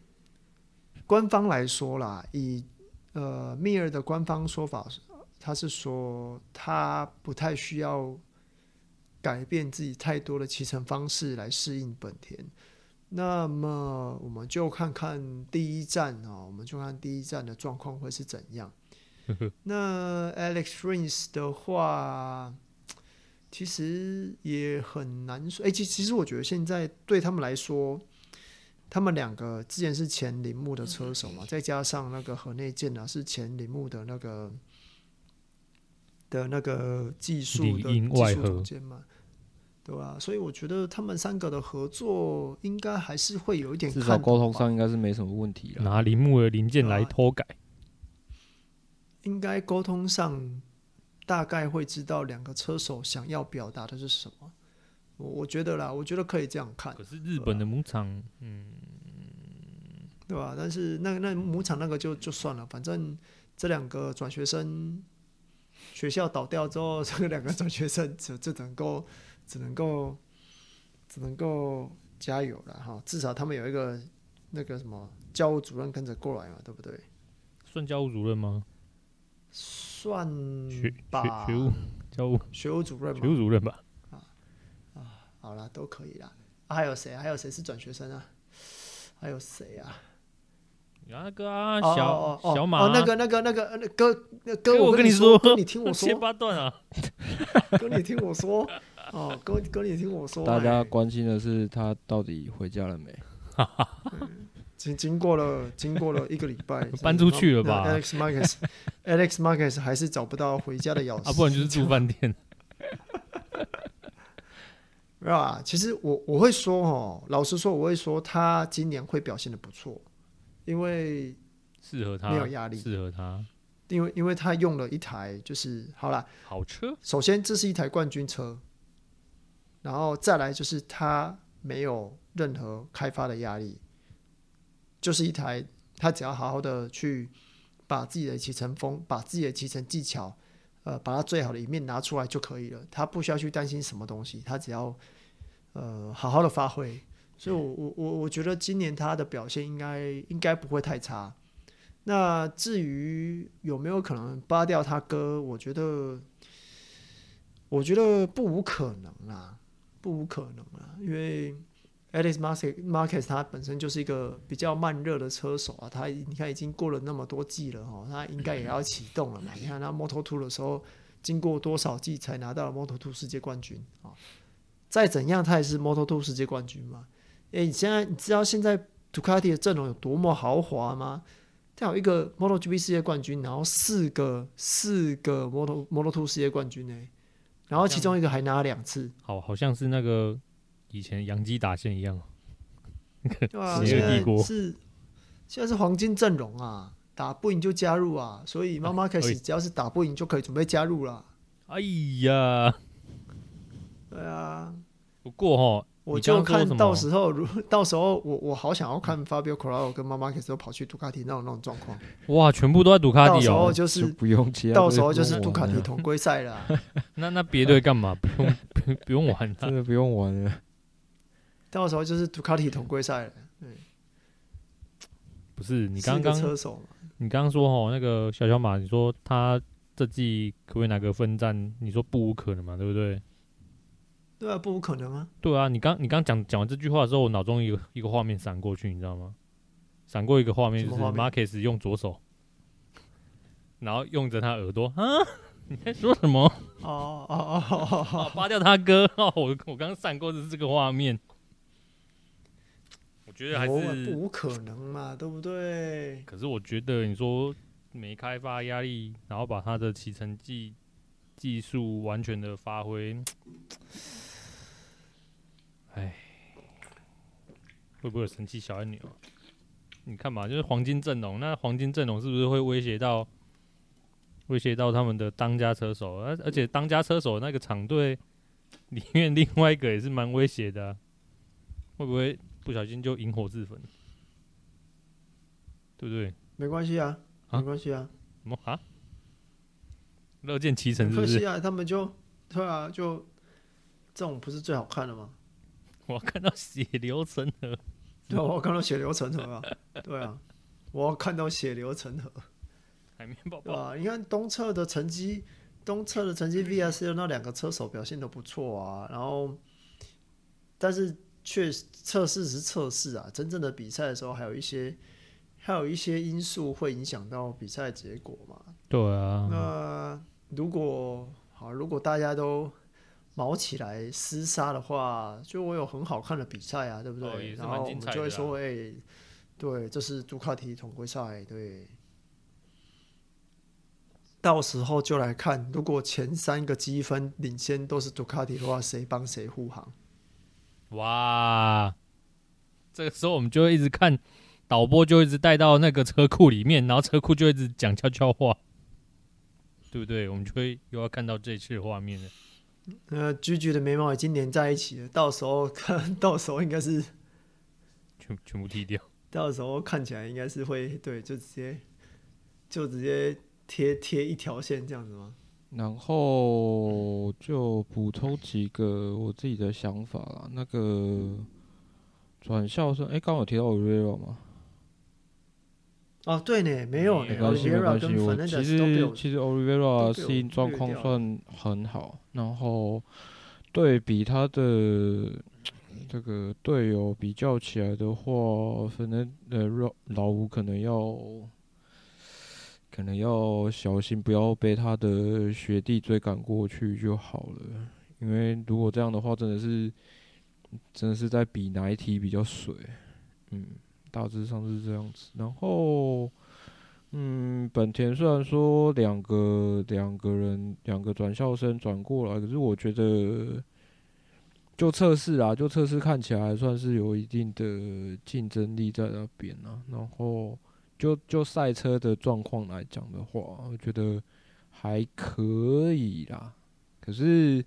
官方来说啦，以呃 Mir 的官方说法。他是说，他不太需要改变自己太多的骑乘方式来适应本田。那么，我们就看看第一站啊，我们就看第一站的状况会是怎样。*laughs* 那 Alex Rins 的话，其实也很难说。哎，其其实我觉得现在对他们来说，他们两个之前是前铃木的车手嘛，再加上那个河内健啊，是前铃木的那个。的那个技术的技术总监嘛，对吧？所以我觉得他们三个的合作应该还是会有一点，至少沟通上应该是没什么问题了。拿铃木的零件来偷改，应该沟通上大概会知道两个车手想要表达的是什么。我我觉得啦，我觉得可以这样看。可是日本的牧场，嗯，对吧？但是那那母厂那个就就算了，反正这两个转学生。学校倒掉之后，*laughs* 这两个转学生就就只能够，只能够，只能够加油了哈。至少他们有一个那个什么教务主任跟着过来嘛，对不对？算教务主任吗？算学吧，学务教务学务主任，学务主任吧。啊啊，好了，都可以啦。啊，还有谁？还有谁是转学生啊？还有谁啊？那个啊，小小马，那个那个那个那哥，哥，我跟你说，哥你听我说，切八段啊，*laughs* 哥你听我说，哦，哥哥你听我说，大家关心的是他到底回家了没？*laughs* 经经过了经过了一个礼拜，*laughs* 搬出去了吧？Alex Marquez，Alex Marquez 还是找不到回家的钥匙，啊，不然就是住饭店。没有啊，其实我我会说哦，老实说，我会说他今年会表现的不错。因为适合他，没有压力，适合他。因为因为他用了一台就是好了，好车。首先这是一台冠军车，然后再来就是他没有任何开发的压力，就是一台他只要好好的去把自己的骑乘风，把自己的骑乘技巧，呃，把它最好的一面拿出来就可以了。他不需要去担心什么东西，他只要呃好好的发挥。所以我，我我我觉得今年他的表现应该应该不会太差。那至于有没有可能扒掉他哥，我觉得我觉得不无可能啊，不无可能啊，因为 Alex Marquez 他本身就是一个比较慢热的车手啊，他你看已经过了那么多季了哈，他应该也要启动了嘛。你看他 m o t o Two 的时候，经过多少季才拿到了 m o t o Two 世界冠军啊？再怎样，他也是 m o t o Two 世界冠军嘛。哎、欸，你现在你知道现在杜卡迪的阵容有多么豪华吗？他有一个 MotoGP 世界冠军，然后四个四个 Moto Moto2 世界冠军呢，然后其中一个还拿了两次。好，好像是那个以前杨基打线一样。*laughs* 对啊，邪恶帝国现在是现在是黄金阵容啊，打不赢就加入啊，所以妈妈开始只要是打不赢就可以准备加入了。哎呀，对啊，不过哈，我就看到时候，如到时候我我好想要看 Fabio Quartararo 跟妈妈开始都跑去杜卡迪那种那种状况。*laughs* 哇，全部都在杜卡迪哦，到时候就是就不用接，*laughs* 到时候就是杜卡迪同归赛了。那那别队干嘛？不用不不用玩，真的不用玩了。到时候就是杜卡迪同归赛了。对，不是你刚刚车手你刚刚说哦，那个小小马，你说他这季可不可以拿个分站？你说不无可能嘛，对不对？对啊，不无可能啊。对啊，你刚你刚讲讲完这句话的时候，我脑中一个一个画面闪过去，你知道吗？闪过一个画面，就是 Marquez 用左手，然后用着他耳朵啊，*laughs* 你在说什么？哦哦哦扒掉他哥哦！我我刚刚闪过的是这个画面。我觉得还是不无可能嘛，对不对？可是我觉得你说没开发压力，然后把他的骑乘技技术完全的发挥，会不会有神奇小按钮？你看嘛，就是黄金阵容，那黄金阵容是不是会威胁到威胁到他们的当家车手？而而且当家车手那个厂队里面另外一个也是蛮威胁的，啊，会不会？不小心就引火自焚，对不对？没关系啊，没关系啊。什么啊？乐见其成是不是？没关系啊，他们就对啊，就这种不是最好看的吗？我看到血流成河，对，我看到血流成河啊，对啊，我看到血流成河。海绵宝宝，对啊，你看东侧的成绩，东侧的成绩，VSL 那两个车手表现都不错啊，然后，但是。确实测试是测试啊，真正的比赛的时候，还有一些还有一些因素会影响到比赛结果嘛。对啊。那如果好，如果大家都卯起来厮杀的话，就我有很好看的比赛啊，对不对？哦、然后我们就会说，哎、欸，对，这是杜卡迪统规赛，对。到时候就来看，如果前三个积分领先都是杜卡迪的话，谁帮谁护航？哇，这个时候我们就会一直看导播，就一直带到那个车库里面，然后车库就一直讲悄悄话，对不对？我们就会又要看到这次的画面了。呃，居居的眉毛已经连在一起了，到时候看到时候应该是全全部剃掉，到时候看起来应该是会对，就直接就直接贴贴一条线这样子吗？然后就补充几个我自己的想法啦。那个转校生，哎，刚刚有提到 Oliveira 吗？哦，对呢，没有，没关系，没关系。我其实其实 Oliveira 适应状况算很好，然后对比他的这个队友比较起来的话，反正呃老老吴可能要。可能要小心，不要被他的学弟追赶过去就好了。因为如果这样的话，真的是，真的是在比哪一题比较水。嗯，大致上是这样子。然后，嗯，本田虽然说两个两个人两个转校生转过来，可是我觉得就测试啊，就测试看起来算是有一定的竞争力在那边啊。然后。就就赛车的状况来讲的话，我觉得还可以啦。可是，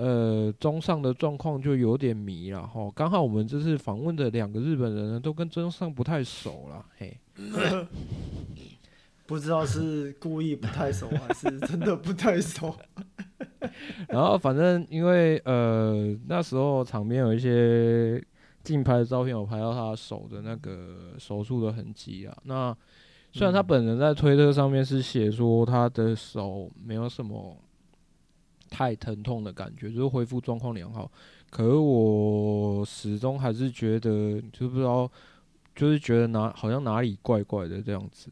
呃，中上的状况就有点迷了哈。刚好我们这次访问的两个日本人呢，都跟中上不太熟了。嘿，*laughs* 不知道是故意不太熟，还是真的不太熟。*laughs* 然后反正因为呃那时候场边有一些。竞拍的照片我拍到他手的那个手术的痕迹啊。那虽然他本人在推特上面是写说他的手没有什么太疼痛的感觉，就是恢复状况良好。可是我始终还是觉得，就是不知道，就是觉得哪好像哪里怪怪的这样子。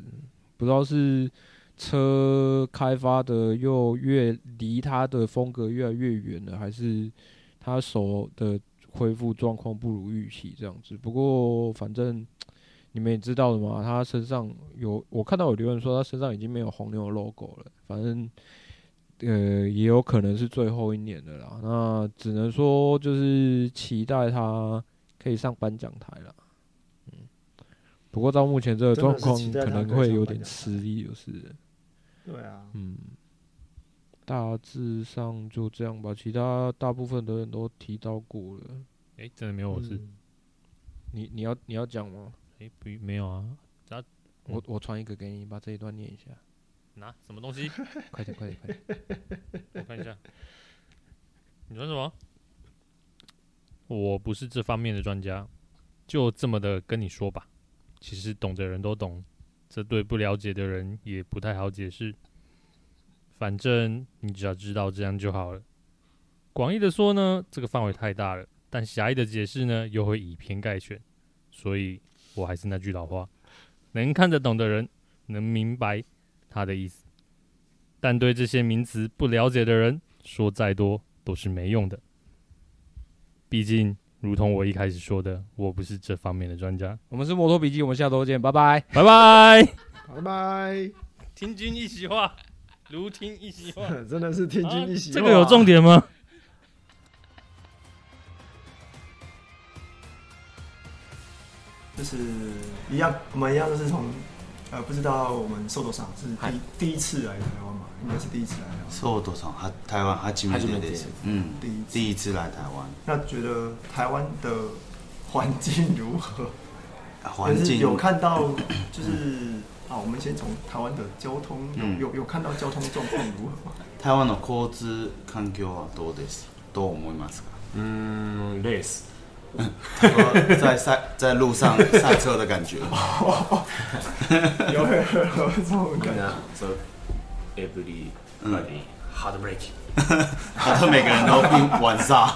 不知道是车开发的又越离他的风格越来越远了，还是他手的。恢复状况不如预期这样子，不过反正你们也知道的嘛，他身上有我看到有留言说他身上已经没有红牛 logo 了。反正呃，也有可能是最后一年的啦。那只能说就是期待他可以上颁奖台了。嗯，不过到目前这个状况，可能会有点吃力，就是。对啊。嗯。大致上就这样吧，其他大部分的人都提到过了。哎、欸，真的没有我事？嗯、你你要你要讲吗？哎、欸，不，没有啊。嗯、我我传一个给你，把这一段念一下。拿什么东西？快点快点快点！*laughs* 我看一下。你说什么？我不是这方面的专家，就这么的跟你说吧。其实懂的人都懂，这对不了解的人也不太好解释。反正你只要知道这样就好了。广义的说呢，这个范围太大了；但狭义的解释呢，又会以偏概全。所以我还是那句老话：能看得懂的人，能明白他的意思；但对这些名词不了解的人，说再多都是没用的。毕竟，如同我一开始说的，我不是这方面的专家。我们是摩托笔记，我们下周见，拜拜，拜拜，拜拜，听君一席话。如听一席话，*laughs* 真的是听君一席话。这个有重点吗？就是一样，我们一样都是从呃，不知道我们寿斗桑是第第一次来台湾嘛？应该是第一次来台湾。寿斗桑，他台湾他今年第一次，嗯，第一第一次来台湾。那觉得台湾的环境如何？*laughs* 环境有看到就是。好，我们先从台湾的交通有、嗯、有有看到交通状况如何吗？*laughs* 台湾的交通环境はどうです？どう思いますか？嗯， 累死。在赛在路上赛车的感觉。有有有这种感觉。So everybody hard brake。好像每个人都拼晚上。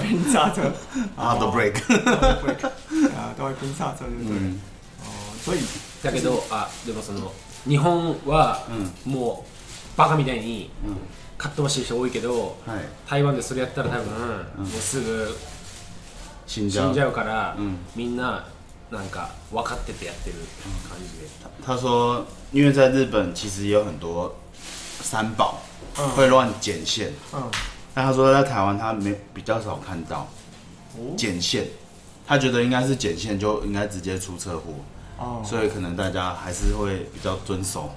拼刹车。Hard brake。啊，都会拼刹车，对不对？哦，所以。だけどあでもその日本はもうバカみたいにかっ飞ばしてる人多いけど、はい、台湾でそれやったら多分、もうすぐ死んじゃうから、みんななんか分かっててやってる感じで。他说，因为在日本其实也有很多三宝会乱剪线，嗯，但他说在台湾他没比较少看到剪线，他觉得应该是剪线就应该直接出车祸。Oh. 所以可能大家还是会比较遵守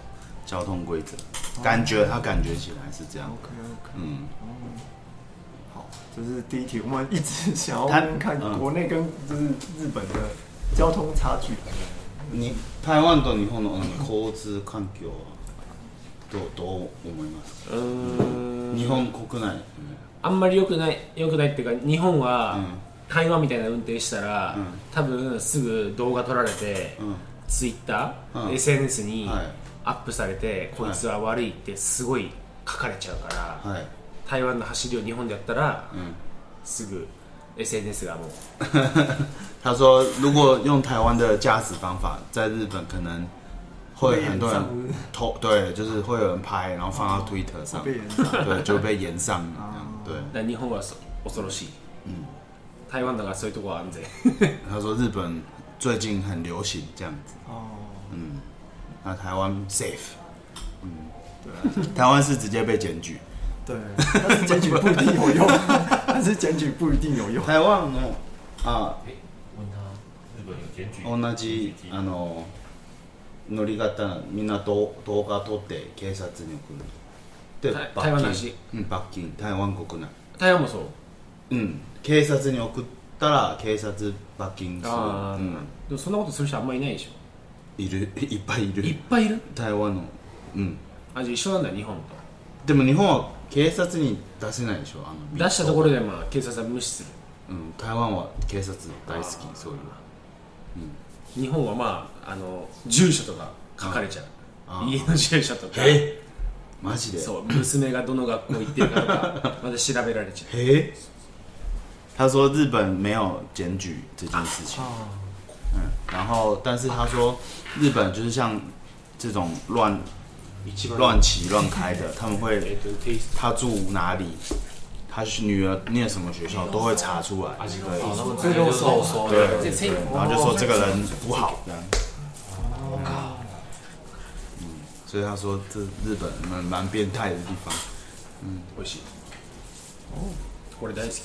交通规则，oh. 感觉他感觉起来是这样。OK OK，嗯 ，oh. 好，这是第一题。我们一直想要看看国内跟就是日本的交通差距。你台湾と日本の交通环境はどうどう思います？か？嗯，日本国内あんまり良くない良くないっていうか日本は。嗯台湾みたいな运転したら、うん、多分すぐ动画撮られて、うん、ツイッター、うん、SNS にアップされて、はい、こいつは悪いってすごい书かれちゃうから、はい、台湾の走りを日本でやったら、すぐ SNS がもう。*laughs* 他说：“如果用台湾的驾驶方法，在日本可能会很多人偷，对，就是会有人拍，然后放到 Twitter 上，对，*laughs* 就被炎上。对，但日本は恐ろしい。嗯。”台湾的话，所以都不安全。*laughs* 他说日本最近很流行这样子。哦。嗯。那台湾 safe。嗯。对。台湾是直接被检举。 对。但是检举不一定有用。但是检举不一定有用。台湾の啊。问他日本有检举。同じあの乗り方みんな动动画撮って警察に送る。で台湾なし。うん罚金台湾国内。台湾もそう。うん。警察に送ったら警察罚金する、うん、でもそんなことする人あんまりいないでしょいる *laughs* いっぱいいるいっぱいいる？台湾のうんあじゃあ一绪なんだ日本とでも日本は警察に出せないでしょ？あの出したところでまあ警察は无视する。うん台湾は警察大好きそういう、うん、日本はまああの住所とか书かれちゃう。家の住所とか。え？マジで？そう娘がどの学校行ってるかとか *laughs* まだ调べられちゃう。え。他说日本没有检举这件事情，嗯，然后但是他说日本就是像这种乱乱骑乱开的，他们会他住哪里，他女儿念什么学校都会查出来，对，对，然后就说这个人不好，这样，嗯，所以他说这日本蛮蛮变态的地方。 嗯，美味しい。哦，これ大好き。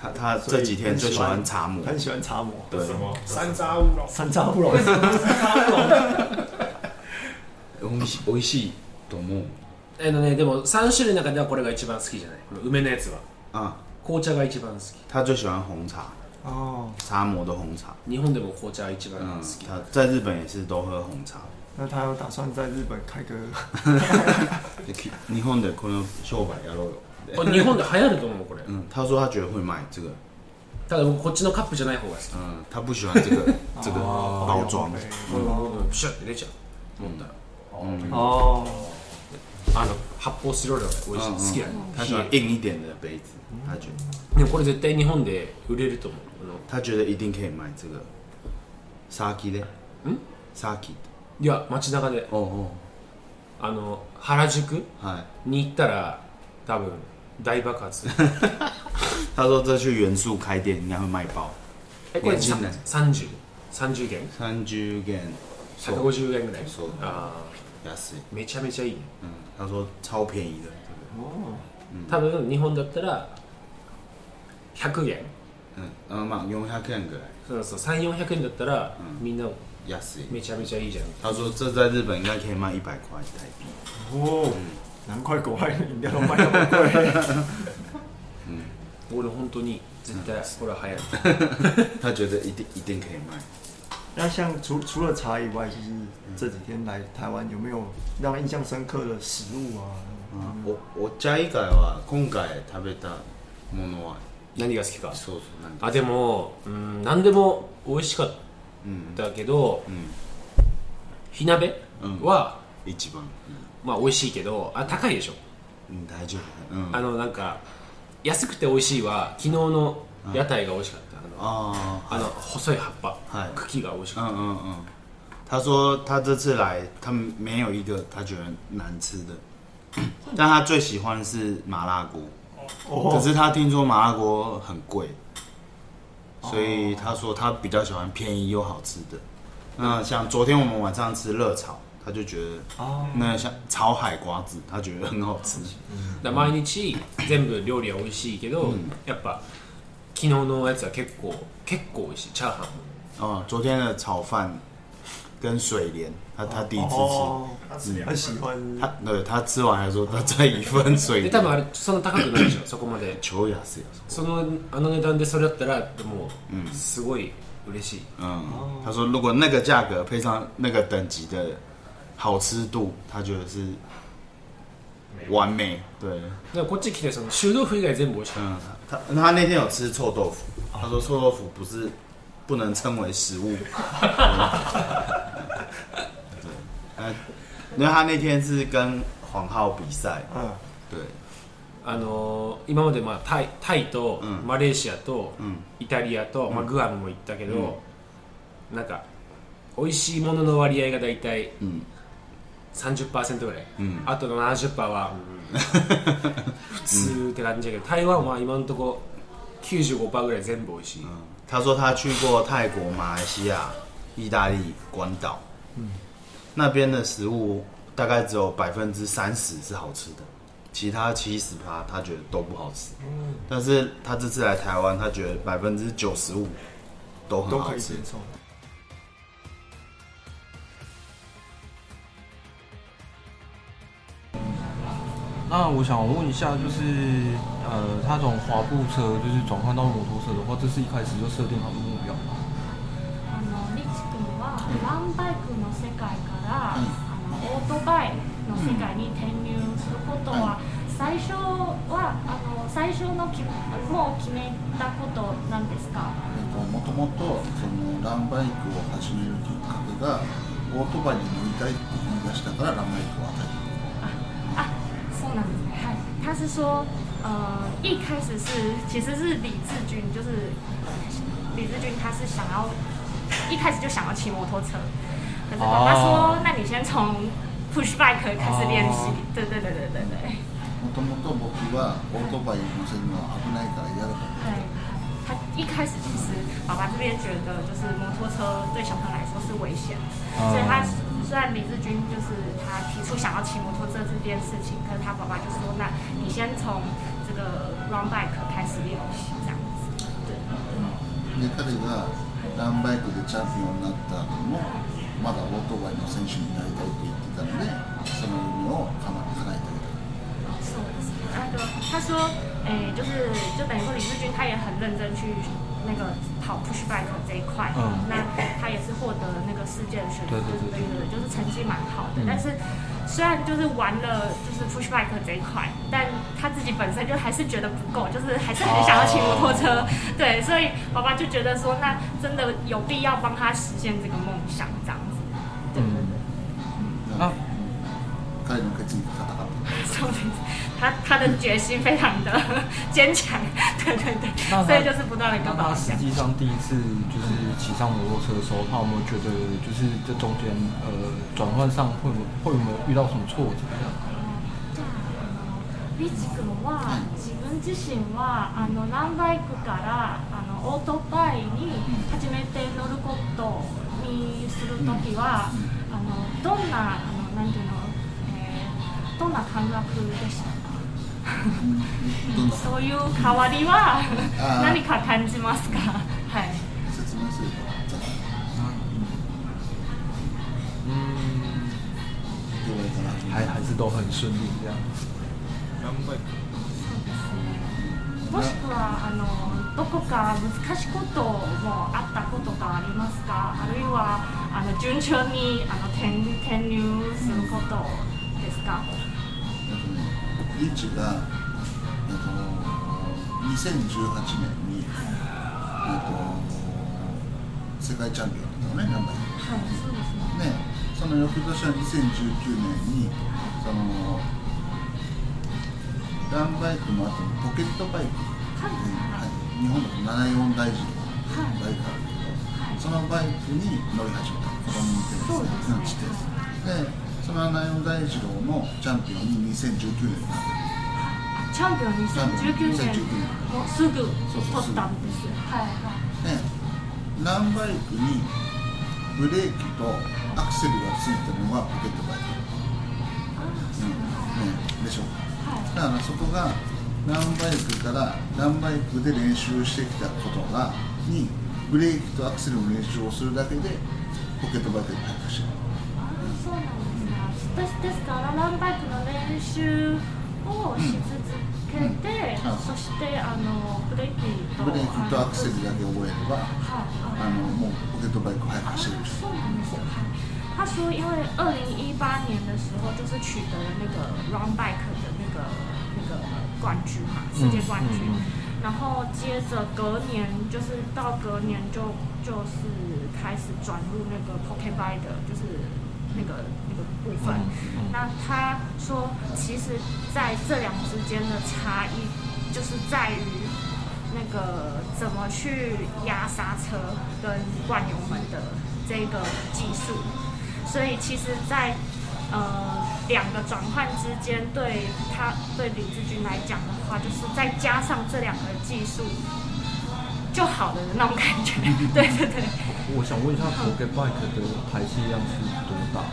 他他这几天最喜欢茶魔，很喜欢茶魔。对，山楂乌龙。山楂乌龙。*laughs* 山楂乌龙。 美味しい美味しいと思う。えのねでも三种类の中ではこれが一番好きじゃない。この梅のやつは。啊。红茶が一番好き。他最喜欢红茶。哦。茶魔的红茶。日本でも红茶一番好き。他在日本也是都喝红茶。那他有打算在日本开个？*laughs* 日本でこの商売やろうよ。*laughs* 日本で流行ると思うこれ。嗯，他说他觉得会卖这个。ただ仆こっちのカップじゃない方が好き。嗯，他不喜欢这个 *laughs* 这个包装。うん。シュッて出ちゃう。饮んだら。嗯。哦。あの発泡スチロールが美味しい好きやね。他喜欢硬一点的杯子，他觉得。でもこれ绝対日本で売れると思う。他觉得一定可以卖这个。サーキで。ん？サーキ。いや街中で。おお。あの原宿に行ったら多分。大爆発。他说：“这去元素开店应该会卖爆。”哎，これ三十？三十元？三十元。百五十元ぐらい。そう。ああ。安い。めちゃめちゃいい。嗯，他说超便宜的。哦。多分日本だったら百元。嗯，呃まあ四百円ぐらい。そうそう三四百円だったらみんな安い。めちゃめちゃいいじゃん。他说这在日本应该可以卖一百块台币。哦。难怪国外饮料都卖那么贵。嗯，俺*laughs* 本当に绝対これは流行る。*laughs* 他觉得一定一定可以卖。那像除除了茶以外，就是 这几天来台湾有没有让印象深刻的食物啊？おお茶以外は今回食べたものは。何が好きか？そうそう。あでもうん何でも美味しかったけど、火锅は一番。まあ美味しいけどあ高いでしょ、うん、大丈夫、うん、あのなんか安くて美味しいは昨日の屋台が美味しかった。あのあの细い叶っぱ、はい、茎が美味しかった、嗯嗯嗯他说他这次来他没有一个他觉得难吃的*laughs* 但他最喜欢是麻辣锅、哦、可是他听说麻辣锅很贵所以他说他比较喜欢便宜又好吃的那像昨天我们晚上吃热炒他就觉得哦，那像炒海瓜子，他觉得很好吃。嗯、毎日全部料理は美味しいけど、嗯、やっぱ昨日のやつは结构结构美味しい。チャーハン哦，昨天的炒饭 跟水莲，他他第一次吃，哦嗯、很喜欢。他对他吃完还说他再一份水莲。多*laughs* 分あれそんな高くないでしょ。そこまで。超安いよ。そのあの値段でそれだったらもうすごい嬉しい。嗯，他说如果那个价格配上那个等级的。好吃度，他觉得是完美。对，那こっち来てその臭豆腐以外全部美味しい。嗯，他他那天有吃臭豆腐，他说臭豆腐不是 不能称为食物。*laughs* 对，因为他那天是跟黄浩比赛。嗯，对。あの今までまあタイタイとマレーシアとイタリアとまあグアムも行ったけど、なんか美味しいものの割合がだいたい。30%ぐらい、うん、あとの70%は、うん、*laughs* 普通って感じだけど、台湾は今のところ95%ぐらい全部美味しい、うん、他说他去过泰国、马来西亚、意大利、关岛、嗯，那边的食物大概只有百分之三十是好吃的，其他七十趴他觉得都不好吃。嗯，但是他这次来台湾，他觉得百分之九十五都很好吃。那我想问一下，就是呃，他从滑步车就是转换到摩托车的话，这是一开始就设定好的目标吗？あのリチ君はランバイクの世界から、あのオートバイの世界に転入することは、最初はあの最初のきもう决めたことなんですか？もともとそのランバイクを始めるきっかけがオートバイに乗りたいって言い出したからランバイクを始め嗨，他是说，呃，一开始是其实是李志军，就是李志军，他是想要一开始就想要骑摩托车，可是爸爸说，哦、那你先从 push bike 开始练习，哦、对对对对对对。もともと仆はオートバイ乗せるの危ないから嫌だと思って。他 一开始其实爸爸这边觉得就是摩托车对小朋友来说是危险，嗯、所以他 虽然李志军就是他提出想要骑摩托车这件事情，可是他爸爸就说，那你先从这个 run bike 开始练习这样子。对。で彼がランバイクでチャンピオンになった后もまだオートバイの选手になりたいって言ってたのでその梦を叶えて啊，是，那个他说，哎，就是就等于说李志军他也很认真去那个 跑 push bike 这一块，嗯，那他也是获得了那个世界的选手，就是对对对，就是成绩蛮好的。但是虽然就是玩了就是 push bike 这一块，但他自己本身就还是觉得不够，就是还是很想要骑摩托车，*laughs* 对，所以爸爸就觉得说，那真的有必要帮他实现这个梦想，这样子，对对对，啊。彼の决意が固かった。 *laughs* 他他的决心非常的*laughs* 坚强，对*laughs* 对对，所以就是不断的跟他实际上第一次就是骑上摩托车的时候，他有没有觉得就是这中间呃转换上会会有没有遇到什么挫折？じゃあリチ君は自分自身はあのランバイクからあのオートバイに初めて乗ることにするときは、あのどんなあのなんていうのどんな感覚でしたか *laughs* そういう変わりは何か感じますか？はい。说明する。还还是都很顺利这样。もしくはあのどこか难しいこともあったことがありますか？あるいはあの顺调にあの転転入することですか、リーチが、えっと、2018年に、えっと、世界チャンピオンだったのね、ランバイク。はい、そうですね。ね、その翌年は2019年に、その、ランバイクの后にポケットバイク、はい。はい、日本だと74大臣のバイクあるけど、はい、そのバイクに乗り始めた、子供向けですね、地でその七四大二郎のチャンピオンに2019年。になチャンピオン2019年もうすぐ取ったんですはい。はい。ねランバイクにブレーキとアクセルがついてるのがポケットバイク、うんね、でしょ、はい、だからそこがランバイクからランバイクで练习してきたことがにブレーキとアクセルの练习をするだけでポケットバイクに入ったしそうなんです私ですからランバイクの练习をし続けて、うん。うん、そしてあのブレーキとブレーキとアクセルだけ覚えれば、はい、あのもうポケットバイク速く走れるそうなんですよ。他说，因为二零一八年的时候，就是取得了那个 run bike 的那个那个冠军嘛，世界冠军。嗯然后接着隔年，就是到隔年就就是开始转入那个 pocket bike 的，就是。那个那个部分，那他说，其实在这两之间的差异，就是在于那个怎么去压刹车跟灌油门的这个技术。所以其实在，在呃两个转换之间，对他对李志军来讲的话，就是再加上这两个技术就好了的那种感觉。对 *laughs* 对对。我想问一下，Pocket Bike 的排气量是多大？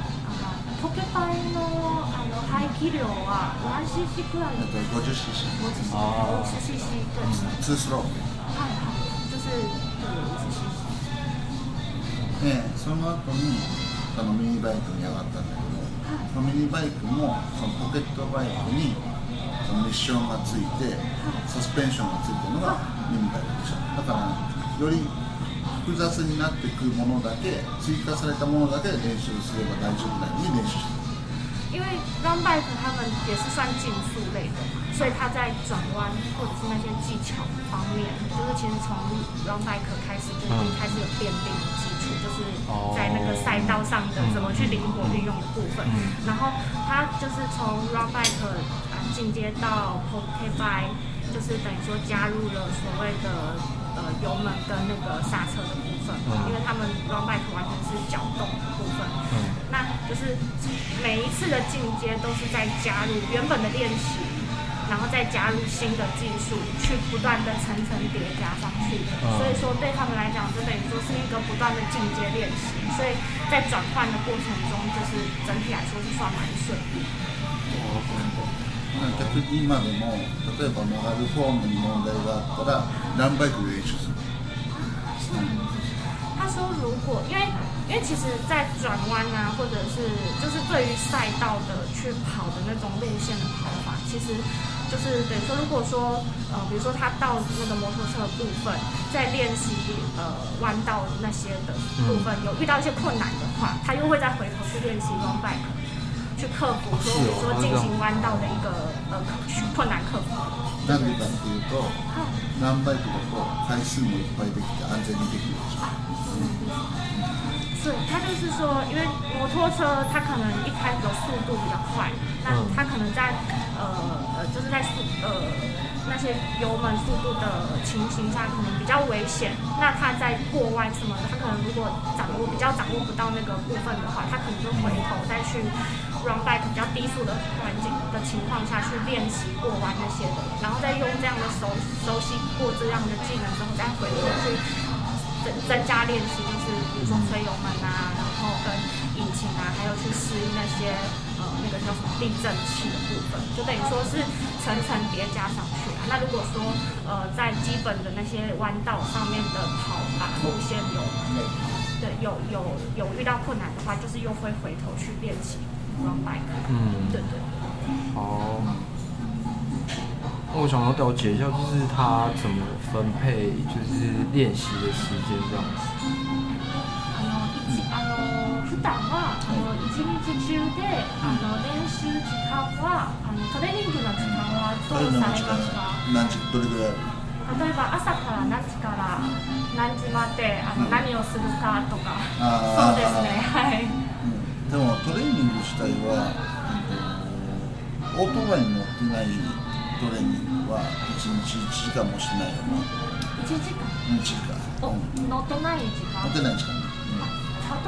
ポケバイのあの排気量は何 cc くらい？五十 cc。五十 cc。五十 cc。对。ツースロー。はいはい。就是五十 cc。で、その后にあのミニバイクに上がったんだけど、そのミニバイクもそのポケットバイクにそのミッションがついて、サスペンションがついてるのがミニバイクでしょ。だからより复杂になってくるものだけ追加されたものだけ练习すれば大丈夫なように练习して因为 run bike 他们也是算竞速类的，所以他在转弯或者是那些技巧方面，就是其实从 run bike 开始就已经开始有奠定的基础，就是在那个赛道上的怎么去灵活运用的部分。然后他就是从 run bike 啊进阶到 pocket bike，就是等于说加入了所谓的。 呃，油门跟那个刹车的部分，嗯、因为他们 run bike 完全是脚动的部分，嗯，那就是每一次的进阶都是在加入原本的练习，然然后再加入新的技术，去不断的层层叠加上去所以说对他们来讲，就等于说是一个不断的进阶练习。所以在转换的过程中，就是整体来说是算蛮顺利。逆に今でも例えば曲がるフォームに问题があったら何バイク练习する？他说如果因为因为其实，在转弯啊，或者是就是对于赛道的去跑的那种路线的跑法，其实就是等于说，如果说呃，比如说他到那个摩托车的部分，在练习呃弯道那些的部分有遇到一些困难的话，他又会再回头去练习 road bike。 去克服说，比如说进行弯道的一个呃困难克服。なんでかっていうと、何バイクだと回数もいっぱいできて安全にできるでしょ。是，他就是说，因为摩托车它可能一开始的速度比较快，那它可能在呃呃就是在速呃 那些油门速度的情形下可能比较危险。那他在过弯什么的，他可能如果掌握比较掌握不到那个部分的话，他可能就回头再去。run back 比较低速的环境的情况下去练习过弯那些的，然后再用这样的熟熟悉过这样的技能之后，再回头去增增加练习，就是比如说催油门啊，然后跟引擎啊，还有去适应那些呃那个叫什么避震器的部分，就等于说是层层叠加上去啊。那如果说呃在基本的那些弯道上面的跑法路线有对有有有遇到困难的话，就是又会回头去练习。嗯，对对。好，那我想要了解一下，就是他怎么分配，就是练习的时间这样子。あの一あの普段はあの一日中であの练习时间はあのトレーニングの时间はどうされますか？何时どれぐらい？例えば朝から何时から何时まであの何をするかとか。そうですね。はい。でもトレーニング自体は、えっと、オートバイに乗ってないトレーニングは1日1时间もしないよな1时间1时间、うん、乗ってない时间乗ってない时间、うん、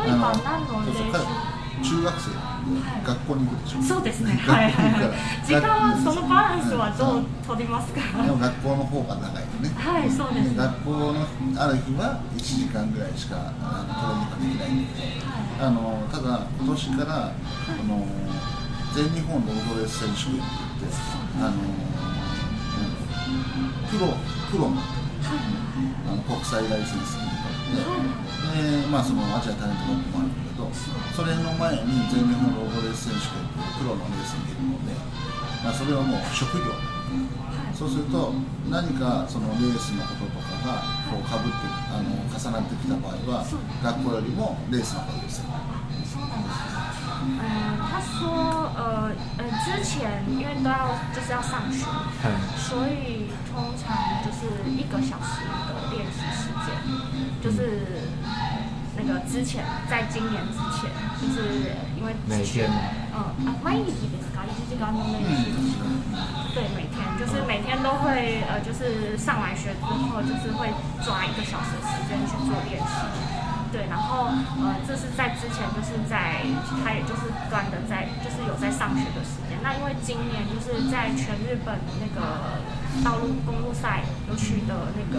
例えば何の练习中学生、はい、学校に行くで。しょそうですね。はいはいはい。时间はそのバランスはどう取りますか、でも学校の方が长いよね。はいそうです、ね、学校のある日は1时间ぐらいしかあのトレーニングできないんで、はい。あのただ今年からあの全日本ロードレース选手権って言ってあのプロプロのあの国际ライセンスにってで、まあ、そのアジアタレントカップもあるんだけどそれの前に全日本ロードレース选手権っていうプロのレースに出るので、まあ、それはもう职业そうすると何かそのレースのこととかがこうかぶってあの重なってきた场合は学校よりもレースの方が优先。嗯，他说，呃，呃，之前因为都要就是要上学，嗯、所以通常就是一个小时的练习时间，就是那个之前在今年之前，就是因为每天，嗯啊，万一你别搞，一直搞那么累，对，每天就是每天都会，呃，就是上完学之后，就是会抓一个小时的时间去做练习。对，然后呃，这是在之前，就是在他也就是不断的在，就是有在上学的时间。那因为今年就是在全日本的那个道路公路赛有取得那个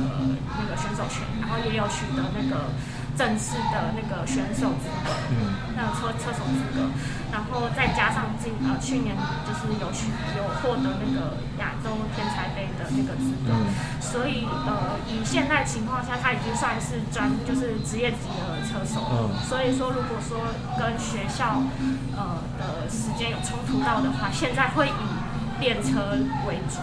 那个选手权，然后也有取得那个。正式的那个选手资格，嗯，那个车车手资格，然后再加上今呃去年就是有去有获得那个亚洲天才杯的那个资格，嗯、所以呃以现在情况下，他已经算是专就是职业级的车手。了。嗯、所以说如果说跟学校呃的时间有冲突到的话，现在会以练车为主。